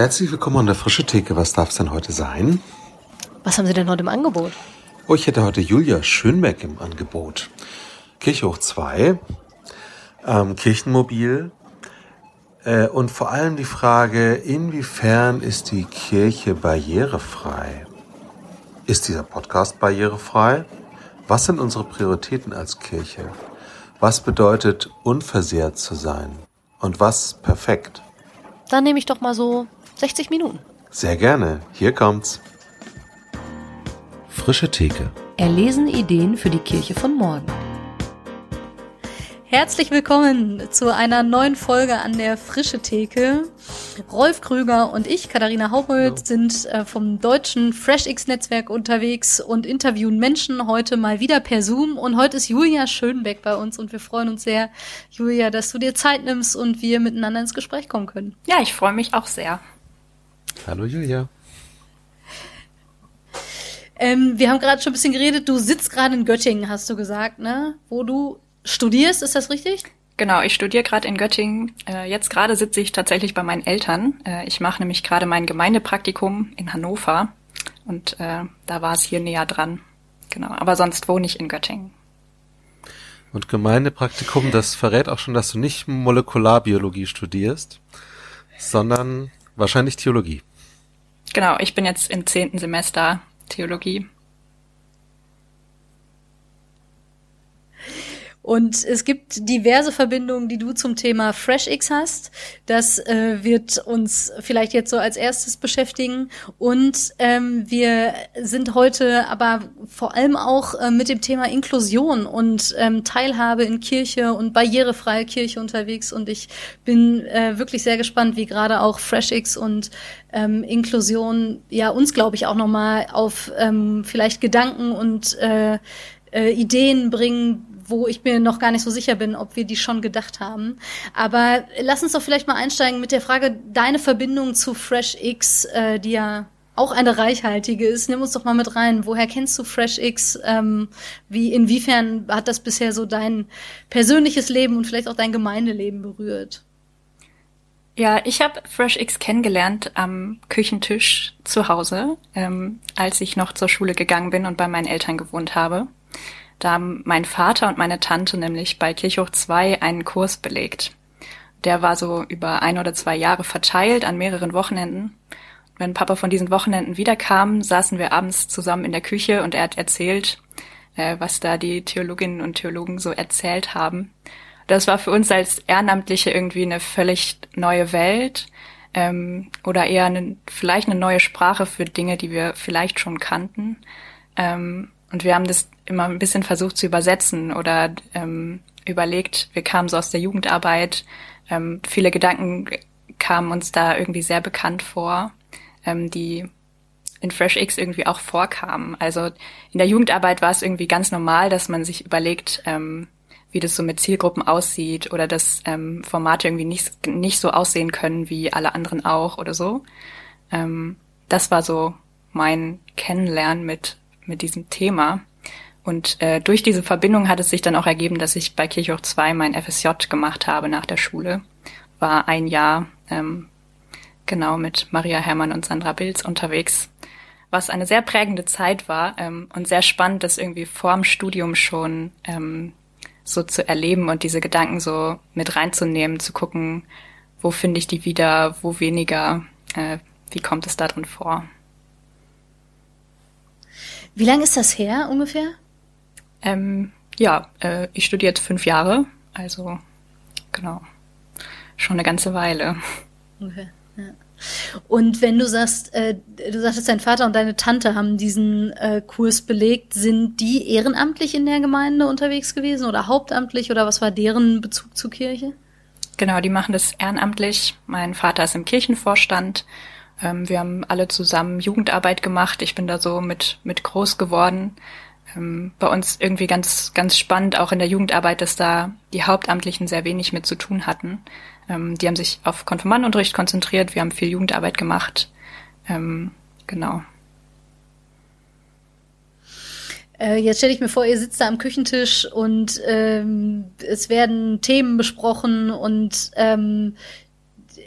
Herzlich willkommen an der Frische Theke. Was darf es denn heute sein? Was haben Sie denn heute im Angebot? Oh, ich hätte heute Julia Schönbeck im Angebot. Kirche hoch 2, ähm, Kirchenmobil äh, und vor allem die Frage, inwiefern ist die Kirche barrierefrei? Ist dieser Podcast barrierefrei? Was sind unsere Prioritäten als Kirche? Was bedeutet unversehrt zu sein? Und was perfekt? Dann nehme ich doch mal so 60 Minuten. Sehr gerne. Hier kommt's. Frische Theke. Erlesen Ideen für die Kirche von morgen. Herzlich willkommen zu einer neuen Folge an der Frische Theke. Rolf Krüger und ich, Katharina Haumöld, sind äh, vom deutschen FreshX-Netzwerk unterwegs und interviewen Menschen heute mal wieder per Zoom. Und heute ist Julia Schönbeck bei uns und wir freuen uns sehr, Julia, dass du dir Zeit nimmst und wir miteinander ins Gespräch kommen können. Ja, ich freue mich auch sehr. Hallo Julia. Ähm, wir haben gerade schon ein bisschen geredet. Du sitzt gerade in Göttingen, hast du gesagt, ne? Wo du studierst, ist das richtig? Genau, ich studiere gerade in Göttingen. Äh, jetzt gerade sitze ich tatsächlich bei meinen Eltern. Äh, ich mache nämlich gerade mein Gemeindepraktikum in Hannover und äh, da war es hier näher dran. Genau, aber sonst wohne ich in Göttingen. Und Gemeindepraktikum, das verrät auch schon, dass du nicht Molekularbiologie studierst, sondern wahrscheinlich Theologie. Genau, ich bin jetzt im zehnten Semester Theologie. Und es gibt diverse Verbindungen, die du zum Thema FreshX hast. Das äh, wird uns vielleicht jetzt so als erstes beschäftigen. Und ähm, wir sind heute aber vor allem auch äh, mit dem Thema Inklusion und ähm, Teilhabe in Kirche und barrierefreie Kirche unterwegs. Und ich bin äh, wirklich sehr gespannt, wie gerade auch FreshX und ähm, Inklusion ja uns, glaube ich, auch nochmal auf ähm, vielleicht Gedanken und äh, äh, Ideen bringen, wo ich mir noch gar nicht so sicher bin, ob wir die schon gedacht haben. Aber lass uns doch vielleicht mal einsteigen mit der Frage, deine Verbindung zu FreshX, äh, die ja auch eine reichhaltige ist. Nimm uns doch mal mit rein. Woher kennst du FreshX? Ähm, wie, inwiefern hat das bisher so dein persönliches Leben und vielleicht auch dein Gemeindeleben berührt? Ja, ich habe FreshX kennengelernt am Küchentisch zu Hause, ähm, als ich noch zur Schule gegangen bin und bei meinen Eltern gewohnt habe. Da haben mein Vater und meine Tante nämlich bei Kirchhoch 2 einen Kurs belegt. Der war so über ein oder zwei Jahre verteilt an mehreren Wochenenden. Wenn Papa von diesen Wochenenden wiederkam, saßen wir abends zusammen in der Küche und er hat erzählt, äh, was da die Theologinnen und Theologen so erzählt haben. Das war für uns als Ehrenamtliche irgendwie eine völlig neue Welt ähm, oder eher eine, vielleicht eine neue Sprache für Dinge, die wir vielleicht schon kannten. Ähm, und wir haben das immer ein bisschen versucht zu übersetzen oder ähm, überlegt, wir kamen so aus der Jugendarbeit, ähm, viele Gedanken kamen uns da irgendwie sehr bekannt vor, ähm, die in FreshX irgendwie auch vorkamen. Also in der Jugendarbeit war es irgendwie ganz normal, dass man sich überlegt, ähm, wie das so mit Zielgruppen aussieht oder dass ähm, Formate irgendwie nicht, nicht so aussehen können wie alle anderen auch oder so. Ähm, das war so mein Kennenlernen mit mit diesem Thema. Und äh, durch diese Verbindung hat es sich dann auch ergeben, dass ich bei Kirchhoch 2 mein FSJ gemacht habe nach der Schule. War ein Jahr ähm, genau mit Maria Herrmann und Sandra Bilz unterwegs, was eine sehr prägende Zeit war ähm, und sehr spannend, das irgendwie vorm Studium schon ähm, so zu erleben und diese Gedanken so mit reinzunehmen, zu gucken, wo finde ich die wieder, wo weniger, äh, wie kommt es da drin vor. Wie lange ist das her ungefähr? Ähm, ja, äh, ich studiere jetzt fünf Jahre, also genau, schon eine ganze Weile. Okay, ja. Und wenn du sagst, äh, du sagtest, dein Vater und deine Tante haben diesen äh, Kurs belegt, sind die ehrenamtlich in der Gemeinde unterwegs gewesen oder hauptamtlich oder was war deren Bezug zur Kirche? Genau, die machen das ehrenamtlich. Mein Vater ist im Kirchenvorstand ähm, wir haben alle zusammen Jugendarbeit gemacht. Ich bin da so mit, mit groß geworden. Ähm, bei uns irgendwie ganz, ganz spannend, auch in der Jugendarbeit, dass da die Hauptamtlichen sehr wenig mit zu tun hatten. Ähm, die haben sich auf Konfirmandenunterricht konzentriert. Wir haben viel Jugendarbeit gemacht. Ähm, genau. Äh, jetzt stelle ich mir vor, ihr sitzt da am Küchentisch und ähm, es werden Themen besprochen und ähm,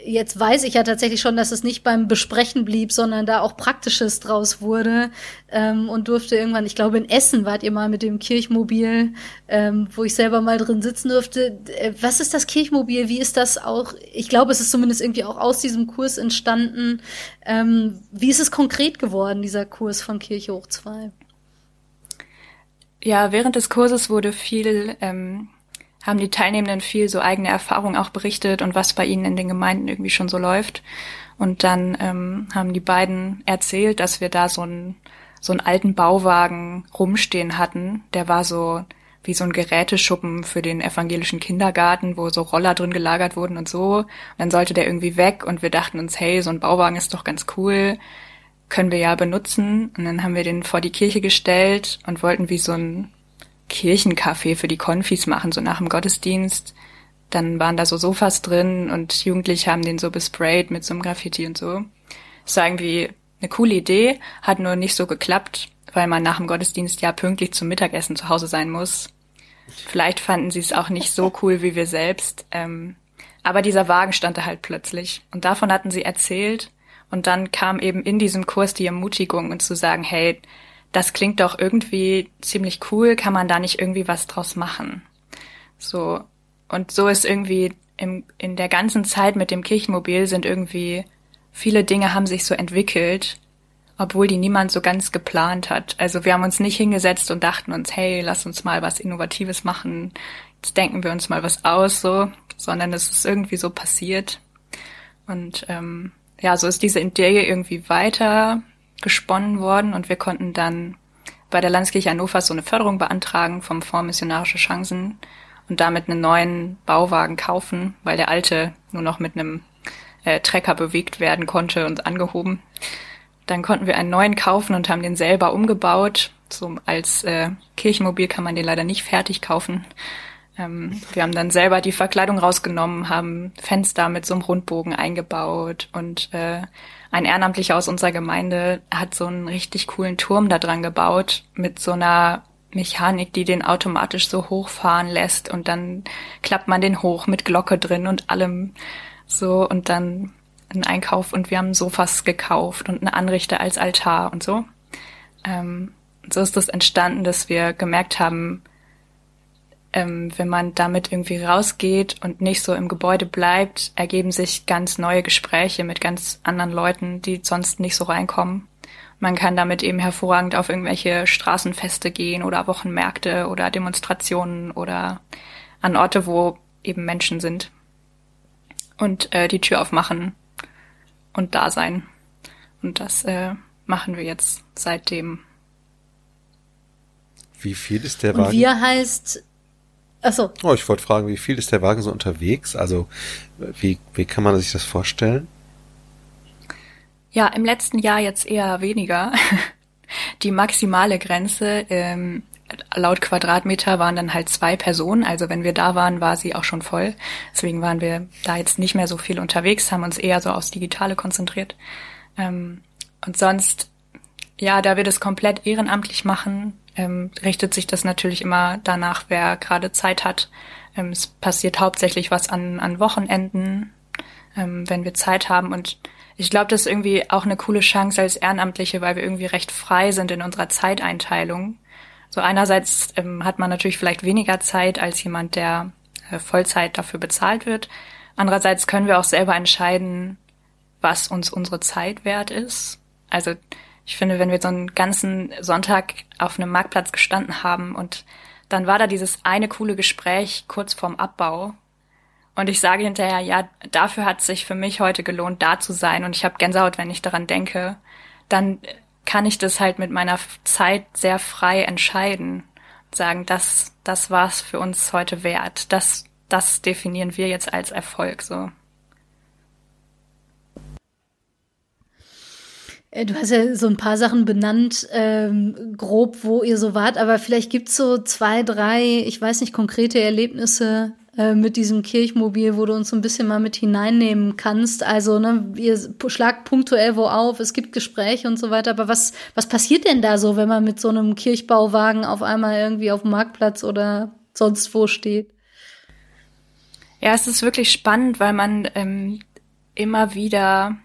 jetzt weiß ich ja tatsächlich schon, dass es nicht beim Besprechen blieb, sondern da auch Praktisches draus wurde ähm, und durfte irgendwann, ich glaube in Essen wart ihr mal mit dem Kirchmobil, ähm, wo ich selber mal drin sitzen durfte. Äh, was ist das Kirchmobil? Wie ist das auch? Ich glaube, es ist zumindest irgendwie auch aus diesem Kurs entstanden. Ähm, wie ist es konkret geworden, dieser Kurs von Kirche hoch 2? Ja, während des Kurses wurde viel ähm, haben die Teilnehmenden viel so eigene Erfahrungen auch berichtet und was bei ihnen in den Gemeinden irgendwie schon so läuft. Und dann ähm, haben die beiden erzählt, dass wir da so einen so einen alten Bauwagen rumstehen hatten. Der war so wie so ein Geräteschuppen für den evangelischen Kindergarten, wo so Roller drin gelagert wurden und so. Und dann sollte der irgendwie weg und wir dachten uns, hey, so ein Bauwagen ist doch ganz cool, können wir ja benutzen. Und dann haben wir den vor die Kirche gestellt und wollten wie so ein Kirchencafé für die Konfis machen, so nach dem Gottesdienst. Dann waren da so Sofas drin und Jugendliche haben den so besprayt mit so einem Graffiti und so. Das war irgendwie eine coole Idee, hat nur nicht so geklappt, weil man nach dem Gottesdienst ja pünktlich zum Mittagessen zu Hause sein muss. Vielleicht fanden sie es auch nicht so cool wie wir selbst. Ähm, aber dieser Wagen stand da halt plötzlich. Und davon hatten sie erzählt. Und dann kam eben in diesem Kurs die Ermutigung und zu sagen, hey, das klingt doch irgendwie ziemlich cool, kann man da nicht irgendwie was draus machen? So. Und so ist irgendwie im, in der ganzen Zeit mit dem Kirchenmobil sind irgendwie viele Dinge haben sich so entwickelt, obwohl die niemand so ganz geplant hat. Also wir haben uns nicht hingesetzt und dachten uns, hey, lass uns mal was Innovatives machen, jetzt denken wir uns mal was aus, so, sondern es ist irgendwie so passiert. Und ähm, ja, so ist diese Idee irgendwie weiter gesponnen worden und wir konnten dann bei der Landeskirche Hannover so eine Förderung beantragen vom Fonds Missionarische Chancen und damit einen neuen Bauwagen kaufen, weil der alte nur noch mit einem äh, Trecker bewegt werden konnte und angehoben. Dann konnten wir einen neuen kaufen und haben den selber umgebaut. So als äh, Kirchenmobil kann man den leider nicht fertig kaufen. Ähm, wir haben dann selber die Verkleidung rausgenommen, haben Fenster mit so einem Rundbogen eingebaut und äh, ein Ehrenamtlicher aus unserer Gemeinde hat so einen richtig coolen Turm da dran gebaut mit so einer Mechanik, die den automatisch so hochfahren lässt und dann klappt man den hoch mit Glocke drin und allem so und dann ein Einkauf und wir haben Sofas gekauft und einen Anrichter als Altar und so. Ähm, so ist das entstanden, dass wir gemerkt haben, ähm, wenn man damit irgendwie rausgeht und nicht so im Gebäude bleibt, ergeben sich ganz neue Gespräche mit ganz anderen Leuten, die sonst nicht so reinkommen. Man kann damit eben hervorragend auf irgendwelche Straßenfeste gehen oder Wochenmärkte oder Demonstrationen oder an Orte, wo eben Menschen sind. Und äh, die Tür aufmachen und da sein. Und das äh, machen wir jetzt seitdem. Wie viel ist der Wagen? Und wir heißt Achso. Oh, ich wollte fragen, wie viel ist der Wagen so unterwegs? Also, wie, wie kann man sich das vorstellen? Ja, im letzten Jahr jetzt eher weniger. Die maximale Grenze ähm, laut Quadratmeter waren dann halt zwei Personen. Also wenn wir da waren, war sie auch schon voll. Deswegen waren wir da jetzt nicht mehr so viel unterwegs, haben uns eher so aufs Digitale konzentriert. Ähm, und sonst, ja, da wir das komplett ehrenamtlich machen, ähm, richtet sich das natürlich immer danach, wer gerade Zeit hat. Ähm, es passiert hauptsächlich was an, an Wochenenden, ähm, wenn wir Zeit haben. Und ich glaube, das ist irgendwie auch eine coole Chance als Ehrenamtliche, weil wir irgendwie recht frei sind in unserer Zeiteinteilung. So einerseits ähm, hat man natürlich vielleicht weniger Zeit als jemand, der äh, Vollzeit dafür bezahlt wird. Andererseits können wir auch selber entscheiden, was uns unsere Zeit wert ist. Also ich finde, wenn wir so einen ganzen Sonntag auf einem Marktplatz gestanden haben und dann war da dieses eine coole Gespräch kurz vorm Abbau. Und ich sage hinterher, ja, dafür hat sich für mich heute gelohnt, da zu sein. Und ich habe Gänsehaut, wenn ich daran denke. Dann kann ich das halt mit meiner Zeit sehr frei entscheiden. Und sagen, das, das war's für uns heute wert. Das, das definieren wir jetzt als Erfolg, so. Äh, du hast ja so ein paar Sachen benannt, ähm, grob, wo ihr so wart, aber vielleicht gibt's so zwei, drei, ich weiß nicht, konkrete Erlebnisse äh, mit diesem Kirchmobil, wo du uns so ein bisschen mal mit hineinnehmen kannst. Also, ne, ihr schlagt punktuell wo auf, es gibt Gespräche und so weiter, aber was, was passiert denn da so, wenn man mit so einem Kirchbauwagen auf einmal irgendwie auf dem Marktplatz oder sonst wo steht? Ja, es ist wirklich spannend, weil man ähm, immer wieder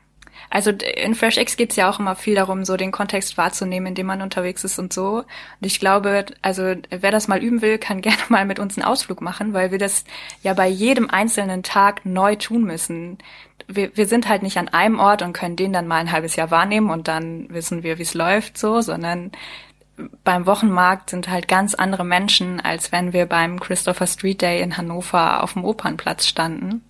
also in FreshX geht's ja auch immer viel darum, so den Kontext wahrzunehmen, in dem man unterwegs ist und so. Und ich glaube, also wer das mal üben will, kann gerne mal mit uns einen Ausflug machen, weil wir das ja bei jedem einzelnen Tag neu tun müssen. Wir, wir sind halt nicht an einem Ort und können den dann mal ein halbes Jahr wahrnehmen und dann wissen wir, wie es läuft, so, sondern beim Wochenmarkt sind halt ganz andere Menschen, als wenn wir beim Christopher Street Day in Hannover auf dem Opernplatz standen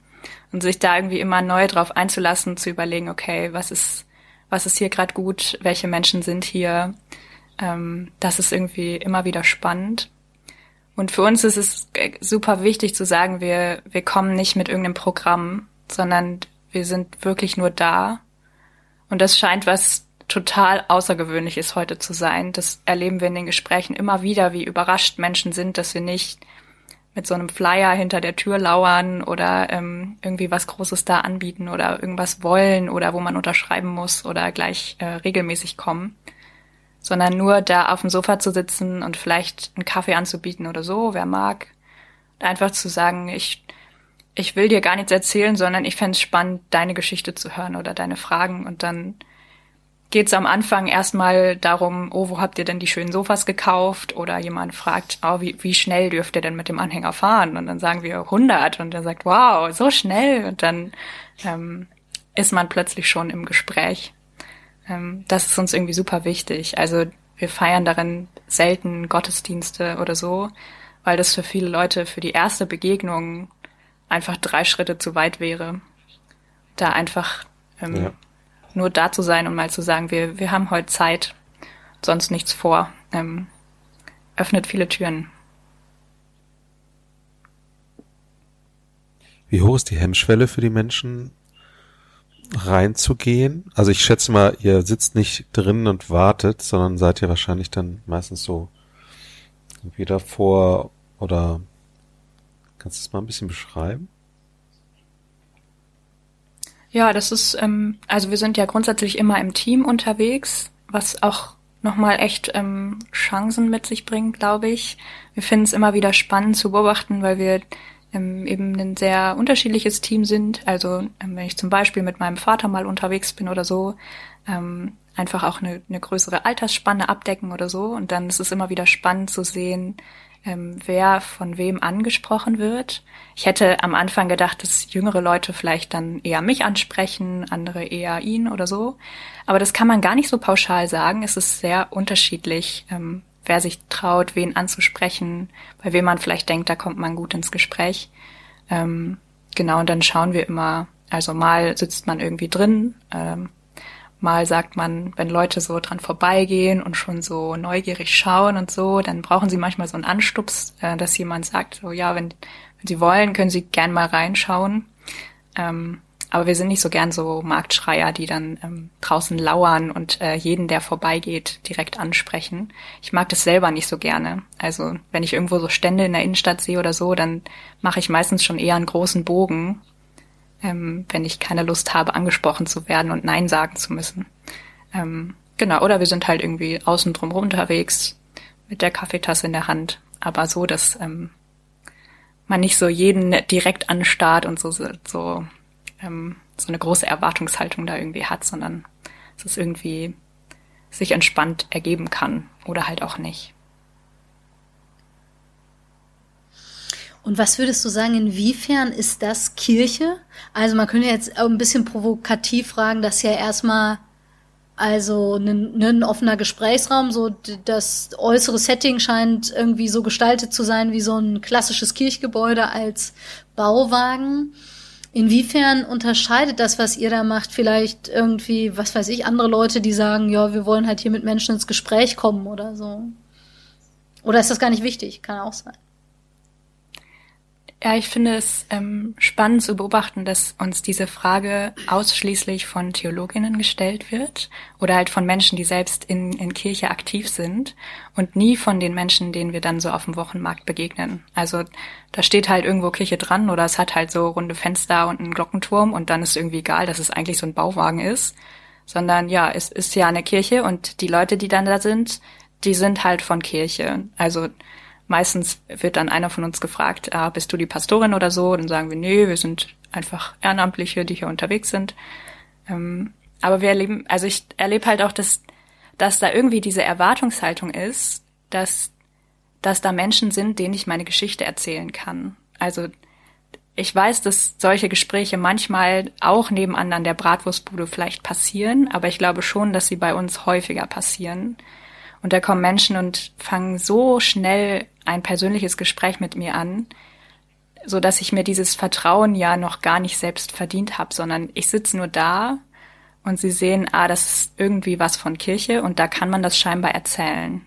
und sich da irgendwie immer neu drauf einzulassen, zu überlegen, okay, was ist, was ist hier gerade gut, welche Menschen sind hier. Ähm, das ist irgendwie immer wieder spannend. Und für uns ist es super wichtig zu sagen, wir, wir kommen nicht mit irgendeinem Programm, sondern wir sind wirklich nur da. Und das scheint was total Außergewöhnliches heute zu sein. Das erleben wir in den Gesprächen immer wieder, wie überrascht Menschen sind, dass wir nicht mit so einem Flyer hinter der Tür lauern oder ähm, irgendwie was Großes da anbieten oder irgendwas wollen oder wo man unterschreiben muss oder gleich äh, regelmäßig kommen, sondern nur da auf dem Sofa zu sitzen und vielleicht einen Kaffee anzubieten oder so, wer mag. Und einfach zu sagen, ich, ich will dir gar nichts erzählen, sondern ich fände es spannend, deine Geschichte zu hören oder deine Fragen und dann geht es am Anfang erstmal darum, oh, wo habt ihr denn die schönen Sofas gekauft? Oder jemand fragt, oh, wie, wie schnell dürft ihr denn mit dem Anhänger fahren? Und dann sagen wir 100 und er sagt, wow, so schnell. Und dann ähm, ist man plötzlich schon im Gespräch. Ähm, das ist uns irgendwie super wichtig. Also wir feiern darin selten Gottesdienste oder so, weil das für viele Leute für die erste Begegnung einfach drei Schritte zu weit wäre. Da einfach ähm, ja nur da zu sein und mal zu sagen, wir, wir haben heute Zeit, sonst nichts vor, ähm, öffnet viele Türen. Wie hoch ist die Hemmschwelle für die Menschen, reinzugehen? Also ich schätze mal, ihr sitzt nicht drin und wartet, sondern seid ihr wahrscheinlich dann meistens so wieder vor oder kannst du es mal ein bisschen beschreiben? Ja, das ist, ähm, also wir sind ja grundsätzlich immer im Team unterwegs, was auch nochmal echt ähm, Chancen mit sich bringt, glaube ich. Wir finden es immer wieder spannend zu beobachten, weil wir ähm, eben ein sehr unterschiedliches Team sind. Also ähm, wenn ich zum Beispiel mit meinem Vater mal unterwegs bin oder so, ähm, einfach auch eine, eine größere Altersspanne abdecken oder so. Und dann ist es immer wieder spannend zu sehen, ähm, wer von wem angesprochen wird. Ich hätte am Anfang gedacht, dass jüngere Leute vielleicht dann eher mich ansprechen, andere eher ihn oder so. Aber das kann man gar nicht so pauschal sagen. Es ist sehr unterschiedlich, ähm, wer sich traut, wen anzusprechen, bei wem man vielleicht denkt, da kommt man gut ins Gespräch. Ähm, genau, und dann schauen wir immer, also mal sitzt man irgendwie drin, ähm, Mal sagt man, wenn Leute so dran vorbeigehen und schon so neugierig schauen und so, dann brauchen sie manchmal so einen Anstups, äh, dass jemand sagt, so ja, wenn, wenn sie wollen, können sie gern mal reinschauen. Ähm, aber wir sind nicht so gern so Marktschreier, die dann ähm, draußen lauern und äh, jeden, der vorbeigeht, direkt ansprechen. Ich mag das selber nicht so gerne. Also wenn ich irgendwo so Stände in der Innenstadt sehe oder so, dann mache ich meistens schon eher einen großen Bogen ähm, wenn ich keine Lust habe, angesprochen zu werden und Nein sagen zu müssen. Ähm, genau, oder wir sind halt irgendwie außen drum unterwegs mit der Kaffeetasse in der Hand, aber so, dass ähm, man nicht so jeden direkt anstarrt und so, so, ähm, so eine große Erwartungshaltung da irgendwie hat, sondern dass es irgendwie sich entspannt ergeben kann oder halt auch nicht. Und was würdest du sagen, inwiefern ist das Kirche? Also man könnte jetzt ein bisschen provokativ fragen, dass ja erstmal also ein, ein offener Gesprächsraum, so das äußere Setting scheint irgendwie so gestaltet zu sein wie so ein klassisches Kirchgebäude als Bauwagen. Inwiefern unterscheidet das, was ihr da macht, vielleicht irgendwie, was weiß ich, andere Leute, die sagen, ja, wir wollen halt hier mit Menschen ins Gespräch kommen oder so? Oder ist das gar nicht wichtig? Kann auch sein. Ja, ich finde es ähm, spannend zu beobachten, dass uns diese Frage ausschließlich von Theologinnen gestellt wird oder halt von Menschen, die selbst in, in Kirche aktiv sind und nie von den Menschen, denen wir dann so auf dem Wochenmarkt begegnen. Also da steht halt irgendwo Kirche dran oder es hat halt so runde Fenster und einen Glockenturm und dann ist irgendwie egal, dass es eigentlich so ein Bauwagen ist, sondern ja, es ist ja eine Kirche und die Leute, die dann da sind, die sind halt von Kirche. Also Meistens wird dann einer von uns gefragt, ah, bist du die Pastorin oder so? Dann sagen wir, nee, wir sind einfach Ehrenamtliche, die hier unterwegs sind. Ähm, aber wir erleben, also ich erlebe halt auch, dass, dass da irgendwie diese Erwartungshaltung ist, dass, dass da Menschen sind, denen ich meine Geschichte erzählen kann. Also ich weiß, dass solche Gespräche manchmal auch nebenan an der Bratwurstbude vielleicht passieren, aber ich glaube schon, dass sie bei uns häufiger passieren. Und da kommen Menschen und fangen so schnell ein persönliches Gespräch mit mir an, so dass ich mir dieses Vertrauen ja noch gar nicht selbst verdient habe, sondern ich sitze nur da und sie sehen, ah, das ist irgendwie was von Kirche und da kann man das scheinbar erzählen.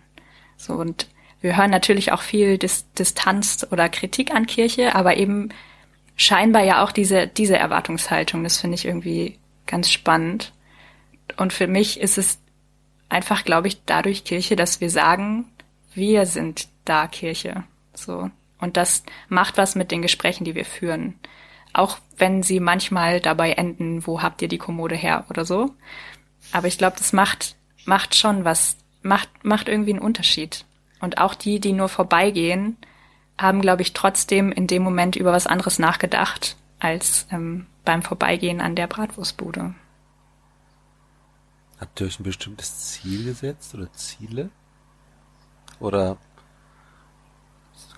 So und wir hören natürlich auch viel Dis Distanz oder Kritik an Kirche, aber eben scheinbar ja auch diese diese Erwartungshaltung. Das finde ich irgendwie ganz spannend. Und für mich ist es einfach, glaube ich, dadurch Kirche, dass wir sagen, wir sind da Kirche. So. Und das macht was mit den Gesprächen, die wir führen. Auch wenn sie manchmal dabei enden, wo habt ihr die Kommode her oder so. Aber ich glaube, das macht, macht schon was, macht, macht irgendwie einen Unterschied. Und auch die, die nur vorbeigehen, haben, glaube ich, trotzdem in dem Moment über was anderes nachgedacht, als ähm, beim Vorbeigehen an der Bratwurstbude. Habt ihr euch ein bestimmtes Ziel gesetzt oder Ziele? Oder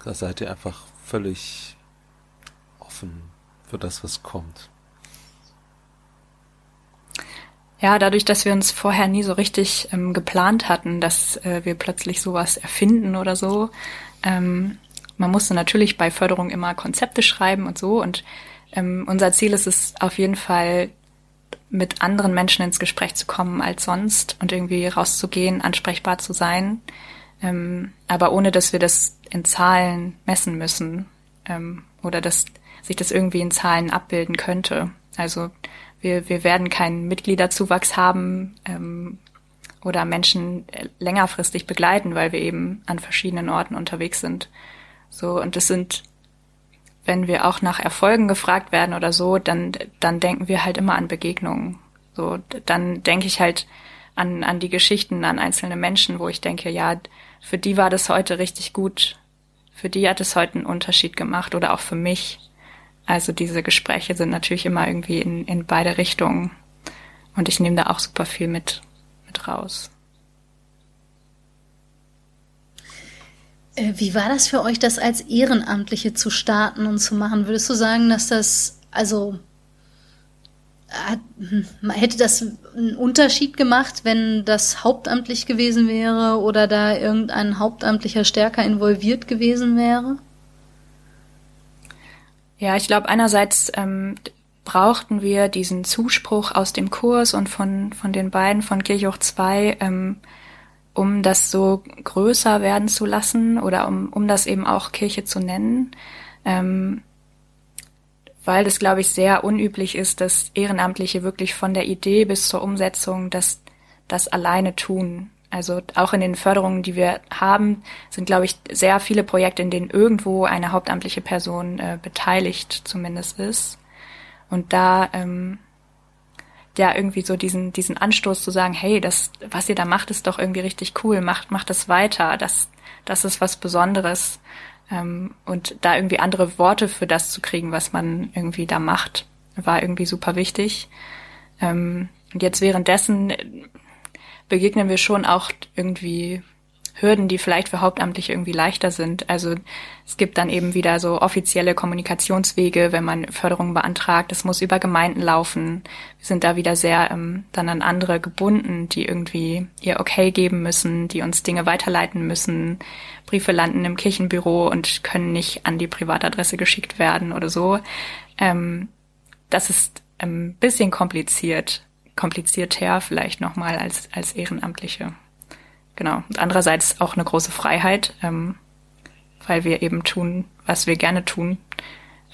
seid ihr einfach völlig offen für das, was kommt? Ja, dadurch, dass wir uns vorher nie so richtig ähm, geplant hatten, dass äh, wir plötzlich sowas erfinden oder so. Ähm, man musste natürlich bei Förderung immer Konzepte schreiben und so. Und ähm, unser Ziel ist es auf jeden Fall, mit anderen Menschen ins Gespräch zu kommen als sonst und irgendwie rauszugehen, ansprechbar zu sein, ähm, aber ohne dass wir das in Zahlen messen müssen ähm, oder dass sich das irgendwie in Zahlen abbilden könnte. Also wir, wir werden keinen Mitgliederzuwachs haben ähm, oder Menschen längerfristig begleiten, weil wir eben an verschiedenen Orten unterwegs sind. So und das sind wenn wir auch nach Erfolgen gefragt werden oder so, dann, dann denken wir halt immer an Begegnungen. So, dann denke ich halt an, an die Geschichten, an einzelne Menschen, wo ich denke, ja, für die war das heute richtig gut. Für die hat es heute einen Unterschied gemacht oder auch für mich. Also diese Gespräche sind natürlich immer irgendwie in, in beide Richtungen. Und ich nehme da auch super viel mit, mit raus. Äh, wie war das für euch, das als Ehrenamtliche zu starten und zu machen? Würdest du sagen, dass das, also, hat, hm, hätte das einen Unterschied gemacht, wenn das hauptamtlich gewesen wäre oder da irgendein Hauptamtlicher stärker involviert gewesen wäre? Ja, ich glaube, einerseits ähm, brauchten wir diesen Zuspruch aus dem Kurs und von, von den beiden von Kirchhoch 2, ähm, um das so größer werden zu lassen oder um, um das eben auch Kirche zu nennen, ähm, weil das, glaube ich, sehr unüblich ist, dass Ehrenamtliche wirklich von der Idee bis zur Umsetzung das, das alleine tun. Also auch in den Förderungen, die wir haben, sind, glaube ich, sehr viele Projekte, in denen irgendwo eine hauptamtliche Person äh, beteiligt zumindest ist. Und da ähm, ja irgendwie so diesen, diesen Anstoß zu sagen, hey, das, was ihr da macht, ist doch irgendwie richtig cool, macht, macht das weiter, das, das ist was Besonderes. Ähm, und da irgendwie andere Worte für das zu kriegen, was man irgendwie da macht, war irgendwie super wichtig. Ähm, und jetzt währenddessen begegnen wir schon auch irgendwie Hürden, die vielleicht für Hauptamtliche irgendwie leichter sind. Also es gibt dann eben wieder so offizielle Kommunikationswege, wenn man Förderungen beantragt. Es muss über Gemeinden laufen. Wir sind da wieder sehr ähm, dann an andere gebunden, die irgendwie ihr Okay geben müssen, die uns Dinge weiterleiten müssen. Briefe landen im Kirchenbüro und können nicht an die Privatadresse geschickt werden oder so. Ähm, das ist ein ähm, bisschen kompliziert, komplizierter vielleicht nochmal als, als Ehrenamtliche. Genau. Und andererseits auch eine große Freiheit, ähm, weil wir eben tun, was wir gerne tun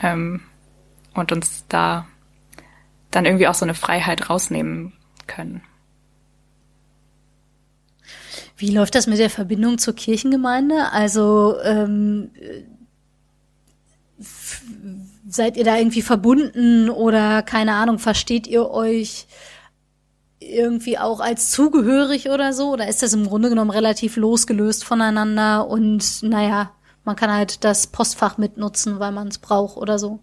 ähm, und uns da dann irgendwie auch so eine Freiheit rausnehmen können. Wie läuft das mit der Verbindung zur Kirchengemeinde? Also ähm, seid ihr da irgendwie verbunden oder keine Ahnung, versteht ihr euch irgendwie auch als zugehörig oder so? Oder ist das im Grunde genommen relativ losgelöst voneinander und naja, man kann halt das Postfach mitnutzen, weil man es braucht oder so?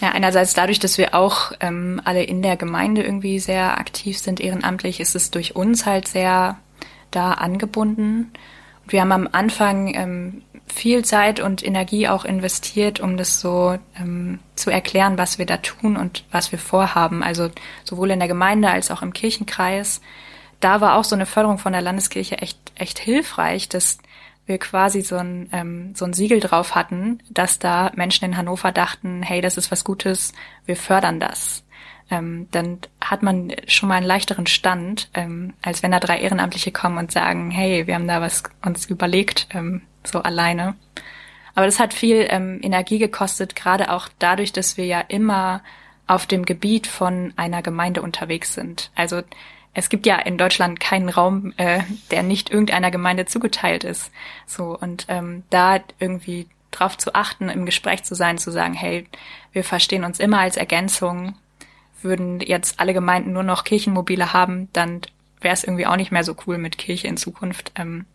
Ja, einerseits dadurch, dass wir auch ähm, alle in der Gemeinde irgendwie sehr aktiv sind, ehrenamtlich, ist es durch uns halt sehr da angebunden. Und wir haben am Anfang ähm, viel Zeit und Energie auch investiert, um das so ähm, zu erklären, was wir da tun und was wir vorhaben. Also sowohl in der Gemeinde als auch im Kirchenkreis. Da war auch so eine Förderung von der Landeskirche echt, echt hilfreich, dass wir quasi so ein, ähm, so ein Siegel drauf hatten, dass da Menschen in Hannover dachten, hey, das ist was Gutes, wir fördern das. Ähm, dann hat man schon mal einen leichteren Stand, ähm, als wenn da drei Ehrenamtliche kommen und sagen, hey, wir haben da was uns überlegt, ähm, so alleine. Aber das hat viel ähm, Energie gekostet, gerade auch dadurch, dass wir ja immer auf dem Gebiet von einer Gemeinde unterwegs sind. Also es gibt ja in Deutschland keinen Raum, äh, der nicht irgendeiner Gemeinde zugeteilt ist. So und ähm, da irgendwie drauf zu achten, im Gespräch zu sein, zu sagen, hey, wir verstehen uns immer als Ergänzung. Würden jetzt alle Gemeinden nur noch Kirchenmobile haben, dann wäre es irgendwie auch nicht mehr so cool mit Kirche in Zukunft, ähm,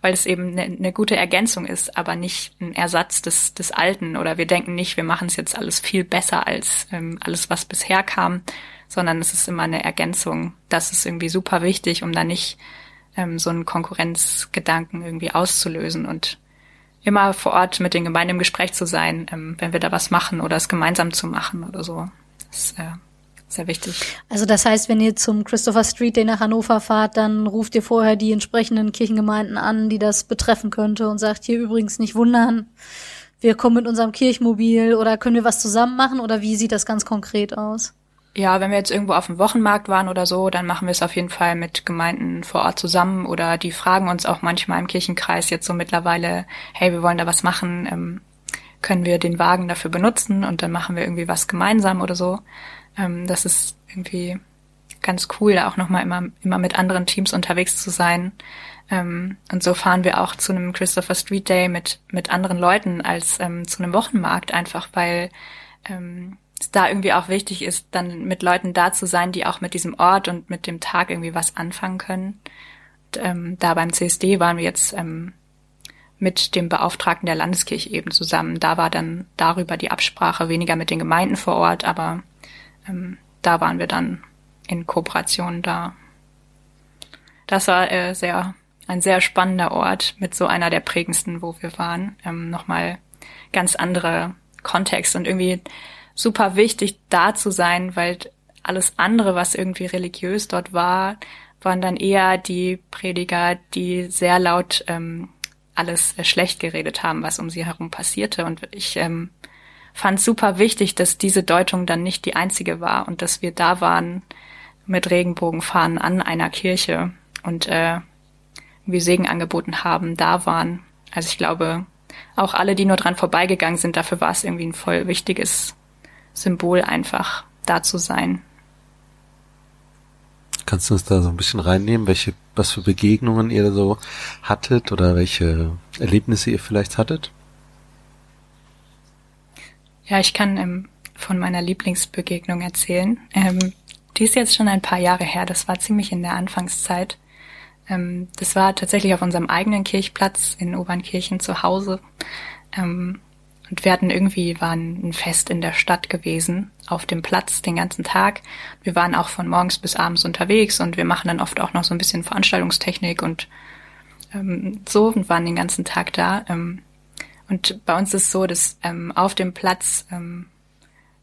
weil es eben eine ne gute Ergänzung ist, aber nicht ein Ersatz des, des Alten. Oder wir denken nicht, wir machen es jetzt alles viel besser als ähm, alles, was bisher kam, sondern es ist immer eine Ergänzung. Das ist irgendwie super wichtig, um da nicht ähm, so einen Konkurrenzgedanken irgendwie auszulösen und immer vor Ort mit den Gemeinden im Gespräch zu sein, ähm, wenn wir da was machen oder es gemeinsam zu machen oder so. Das äh, sehr wichtig. Also das heißt, wenn ihr zum Christopher Street Day nach Hannover fahrt, dann ruft ihr vorher die entsprechenden Kirchengemeinden an, die das betreffen könnte und sagt hier übrigens nicht wundern, wir kommen mit unserem Kirchmobil oder können wir was zusammen machen oder wie sieht das ganz konkret aus? Ja, wenn wir jetzt irgendwo auf dem Wochenmarkt waren oder so, dann machen wir es auf jeden Fall mit Gemeinden vor Ort zusammen oder die fragen uns auch manchmal im Kirchenkreis jetzt so mittlerweile, hey, wir wollen da was machen, ähm, können wir den Wagen dafür benutzen und dann machen wir irgendwie was gemeinsam oder so. Ähm, das ist irgendwie ganz cool, da auch nochmal immer, immer mit anderen Teams unterwegs zu sein. Ähm, und so fahren wir auch zu einem Christopher Street Day mit, mit anderen Leuten als ähm, zu einem Wochenmarkt, einfach weil ähm, es da irgendwie auch wichtig ist, dann mit Leuten da zu sein, die auch mit diesem Ort und mit dem Tag irgendwie was anfangen können. Und, ähm, da beim CSD waren wir jetzt ähm, mit dem Beauftragten der Landeskirche eben zusammen. Da war dann darüber die Absprache, weniger mit den Gemeinden vor Ort, aber ähm, da waren wir dann in Kooperation da. Das war äh, sehr ein sehr spannender Ort mit so einer der prägendsten, wo wir waren. Ähm, Nochmal ganz andere Kontext und irgendwie super wichtig da zu sein, weil alles andere, was irgendwie religiös dort war, waren dann eher die Prediger, die sehr laut ähm, alles äh, schlecht geredet haben, was um sie herum passierte. Und ich ähm, fand super wichtig, dass diese Deutung dann nicht die einzige war und dass wir da waren mit Regenbogenfahnen an einer Kirche und äh, wir Segen angeboten haben, da waren. Also ich glaube, auch alle, die nur dran vorbeigegangen sind, dafür war es irgendwie ein voll wichtiges Symbol einfach da zu sein. Kannst du uns da so ein bisschen reinnehmen, welche, was für Begegnungen ihr so hattet oder welche Erlebnisse ihr vielleicht hattet? Ja, ich kann ähm, von meiner Lieblingsbegegnung erzählen. Ähm, die ist jetzt schon ein paar Jahre her. Das war ziemlich in der Anfangszeit. Ähm, das war tatsächlich auf unserem eigenen Kirchplatz in Obernkirchen zu Hause. Ähm, und wir hatten irgendwie, waren ein Fest in der Stadt gewesen, auf dem Platz den ganzen Tag. Wir waren auch von morgens bis abends unterwegs und wir machen dann oft auch noch so ein bisschen Veranstaltungstechnik und ähm, so und waren den ganzen Tag da. Ähm, und bei uns ist es so, dass ähm, auf dem Platz ähm,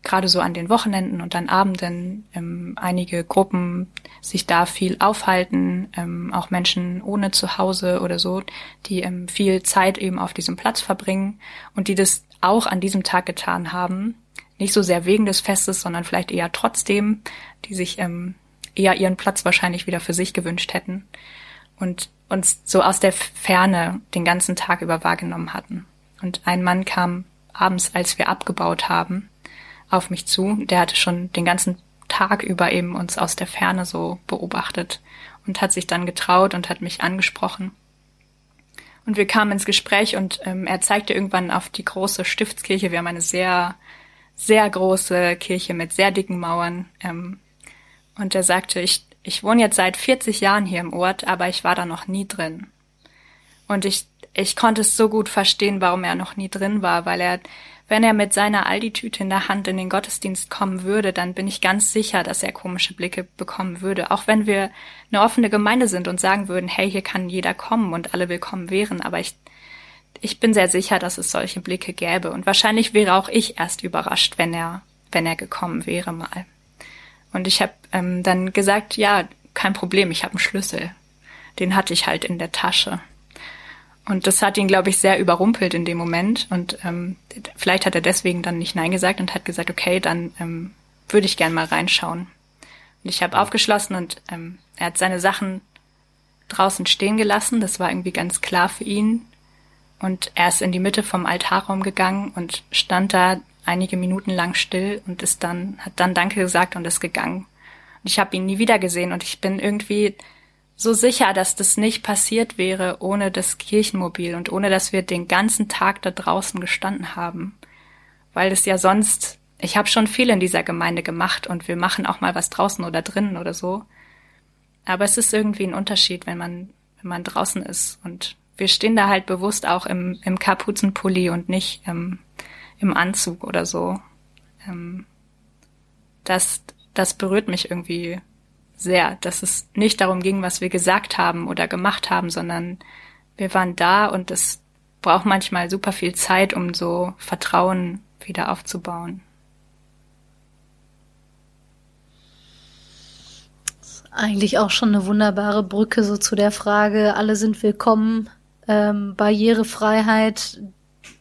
gerade so an den Wochenenden und an Abenden ähm, einige Gruppen sich da viel aufhalten, ähm, auch Menschen ohne Zuhause oder so, die ähm, viel Zeit eben auf diesem Platz verbringen und die das auch an diesem Tag getan haben. Nicht so sehr wegen des Festes, sondern vielleicht eher trotzdem, die sich ähm, eher ihren Platz wahrscheinlich wieder für sich gewünscht hätten und uns so aus der Ferne den ganzen Tag über wahrgenommen hatten. Und ein Mann kam abends, als wir abgebaut haben, auf mich zu. Der hatte schon den ganzen Tag über eben uns aus der Ferne so beobachtet und hat sich dann getraut und hat mich angesprochen. Und wir kamen ins Gespräch und ähm, er zeigte irgendwann auf die große Stiftskirche. Wir haben eine sehr, sehr große Kirche mit sehr dicken Mauern. Ähm, und er sagte, ich, ich wohne jetzt seit 40 Jahren hier im Ort, aber ich war da noch nie drin. Und ich, ich konnte es so gut verstehen, warum er noch nie drin war, weil er wenn er mit seiner Aldi-Tüte in der Hand in den Gottesdienst kommen würde, dann bin ich ganz sicher, dass er komische Blicke bekommen würde. Auch wenn wir eine offene Gemeinde sind und sagen würden, hey, hier kann jeder kommen und alle willkommen wären. Aber ich, ich bin sehr sicher, dass es solche Blicke gäbe. Und wahrscheinlich wäre auch ich erst überrascht, wenn er, wenn er gekommen wäre mal. Und ich habe ähm, dann gesagt, ja, kein Problem, ich habe einen Schlüssel. Den hatte ich halt in der Tasche. Und das hat ihn, glaube ich, sehr überrumpelt in dem Moment. Und ähm, vielleicht hat er deswegen dann nicht Nein gesagt und hat gesagt, okay, dann ähm, würde ich gern mal reinschauen. Und ich habe aufgeschlossen und ähm, er hat seine Sachen draußen stehen gelassen. Das war irgendwie ganz klar für ihn. Und er ist in die Mitte vom Altarraum gegangen und stand da einige Minuten lang still und ist dann, hat dann Danke gesagt und ist gegangen. Und ich habe ihn nie wieder gesehen und ich bin irgendwie so sicher, dass das nicht passiert wäre ohne das Kirchenmobil und ohne dass wir den ganzen Tag da draußen gestanden haben. Weil es ja sonst, ich habe schon viel in dieser Gemeinde gemacht und wir machen auch mal was draußen oder drinnen oder so. Aber es ist irgendwie ein Unterschied, wenn man, wenn man draußen ist. Und wir stehen da halt bewusst auch im, im Kapuzenpulli und nicht im, im Anzug oder so. Ähm, das, das berührt mich irgendwie sehr, dass es nicht darum ging, was wir gesagt haben oder gemacht haben, sondern wir waren da und es braucht manchmal super viel Zeit, um so Vertrauen wieder aufzubauen. Eigentlich auch schon eine wunderbare Brücke so zu der Frage, alle sind willkommen, ähm, Barrierefreiheit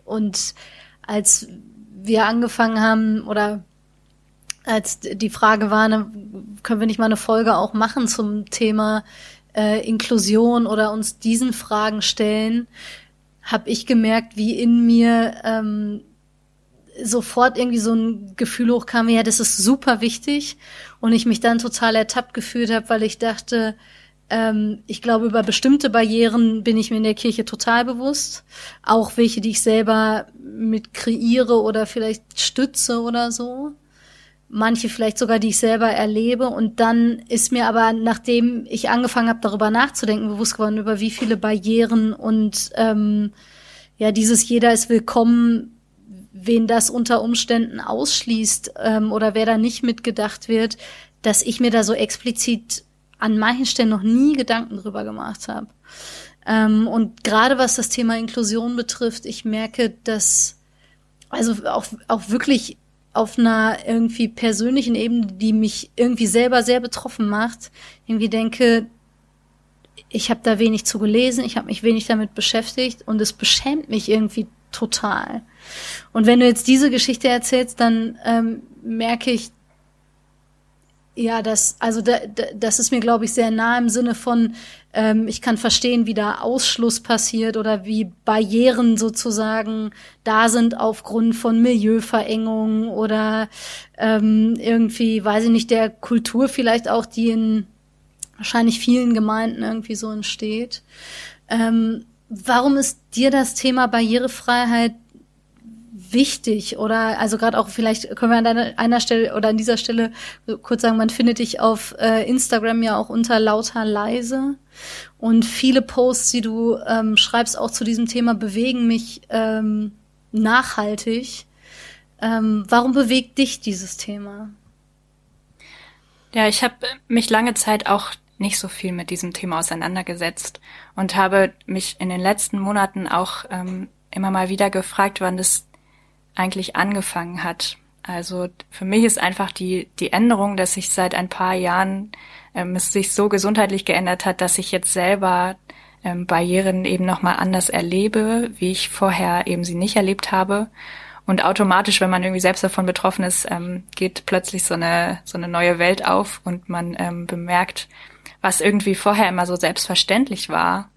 und als wir angefangen haben oder als die Frage war, ne, können wir nicht mal eine Folge auch machen zum Thema äh, Inklusion oder uns diesen Fragen stellen, habe ich gemerkt, wie in mir ähm, sofort irgendwie so ein Gefühl hochkam, ja, das ist super wichtig und ich mich dann total ertappt gefühlt habe, weil ich dachte, ähm, ich glaube, über bestimmte Barrieren bin ich mir in der Kirche total bewusst, auch welche, die ich selber mit kreiere oder vielleicht stütze oder so manche vielleicht sogar, die ich selber erlebe. Und dann ist mir aber, nachdem ich angefangen habe, darüber nachzudenken, bewusst geworden, über wie viele Barrieren und ähm, ja, dieses jeder ist willkommen, wen das unter Umständen ausschließt ähm, oder wer da nicht mitgedacht wird, dass ich mir da so explizit an manchen Stellen noch nie Gedanken drüber gemacht habe. Ähm, und gerade was das Thema Inklusion betrifft, ich merke, dass also auch, auch wirklich auf einer irgendwie persönlichen Ebene, die mich irgendwie selber sehr betroffen macht, irgendwie denke, ich habe da wenig zu gelesen, ich habe mich wenig damit beschäftigt und es beschämt mich irgendwie total. Und wenn du jetzt diese Geschichte erzählst, dann ähm, merke ich, ja, das, also da, da, das ist mir, glaube ich, sehr nah im Sinne von, ähm, ich kann verstehen, wie da Ausschluss passiert oder wie Barrieren sozusagen da sind aufgrund von Milieuverengungen oder ähm, irgendwie, weiß ich nicht, der Kultur vielleicht auch, die in wahrscheinlich vielen Gemeinden irgendwie so entsteht. Ähm, warum ist dir das Thema Barrierefreiheit wichtig oder also gerade auch vielleicht können wir an einer, Stelle oder an dieser Stelle kurz sagen, man findet dich auf äh, Instagram ja auch unter lauter leise und viele Posts, die du ähm, schreibst auch zu diesem Thema bewegen mich ähm, nachhaltig. Ähm, warum bewegt dich dieses Thema? Ja, ich habe mich lange Zeit auch nicht so viel mit diesem Thema auseinandergesetzt und habe mich in den letzten Monaten auch ähm, immer mal wieder gefragt, wann das eigentlich angefangen hat. Also für mich ist einfach die, die Änderung, dass sich seit ein paar Jahren ähm, es sich so gesundheitlich geändert hat, dass ich jetzt selber ähm, Barrieren eben nochmal anders erlebe, wie ich vorher eben sie nicht erlebt habe. Und automatisch, wenn man irgendwie selbst davon betroffen ist, ähm, geht plötzlich so eine, so eine neue Welt auf und man ähm, bemerkt, was irgendwie vorher immer so selbstverständlich war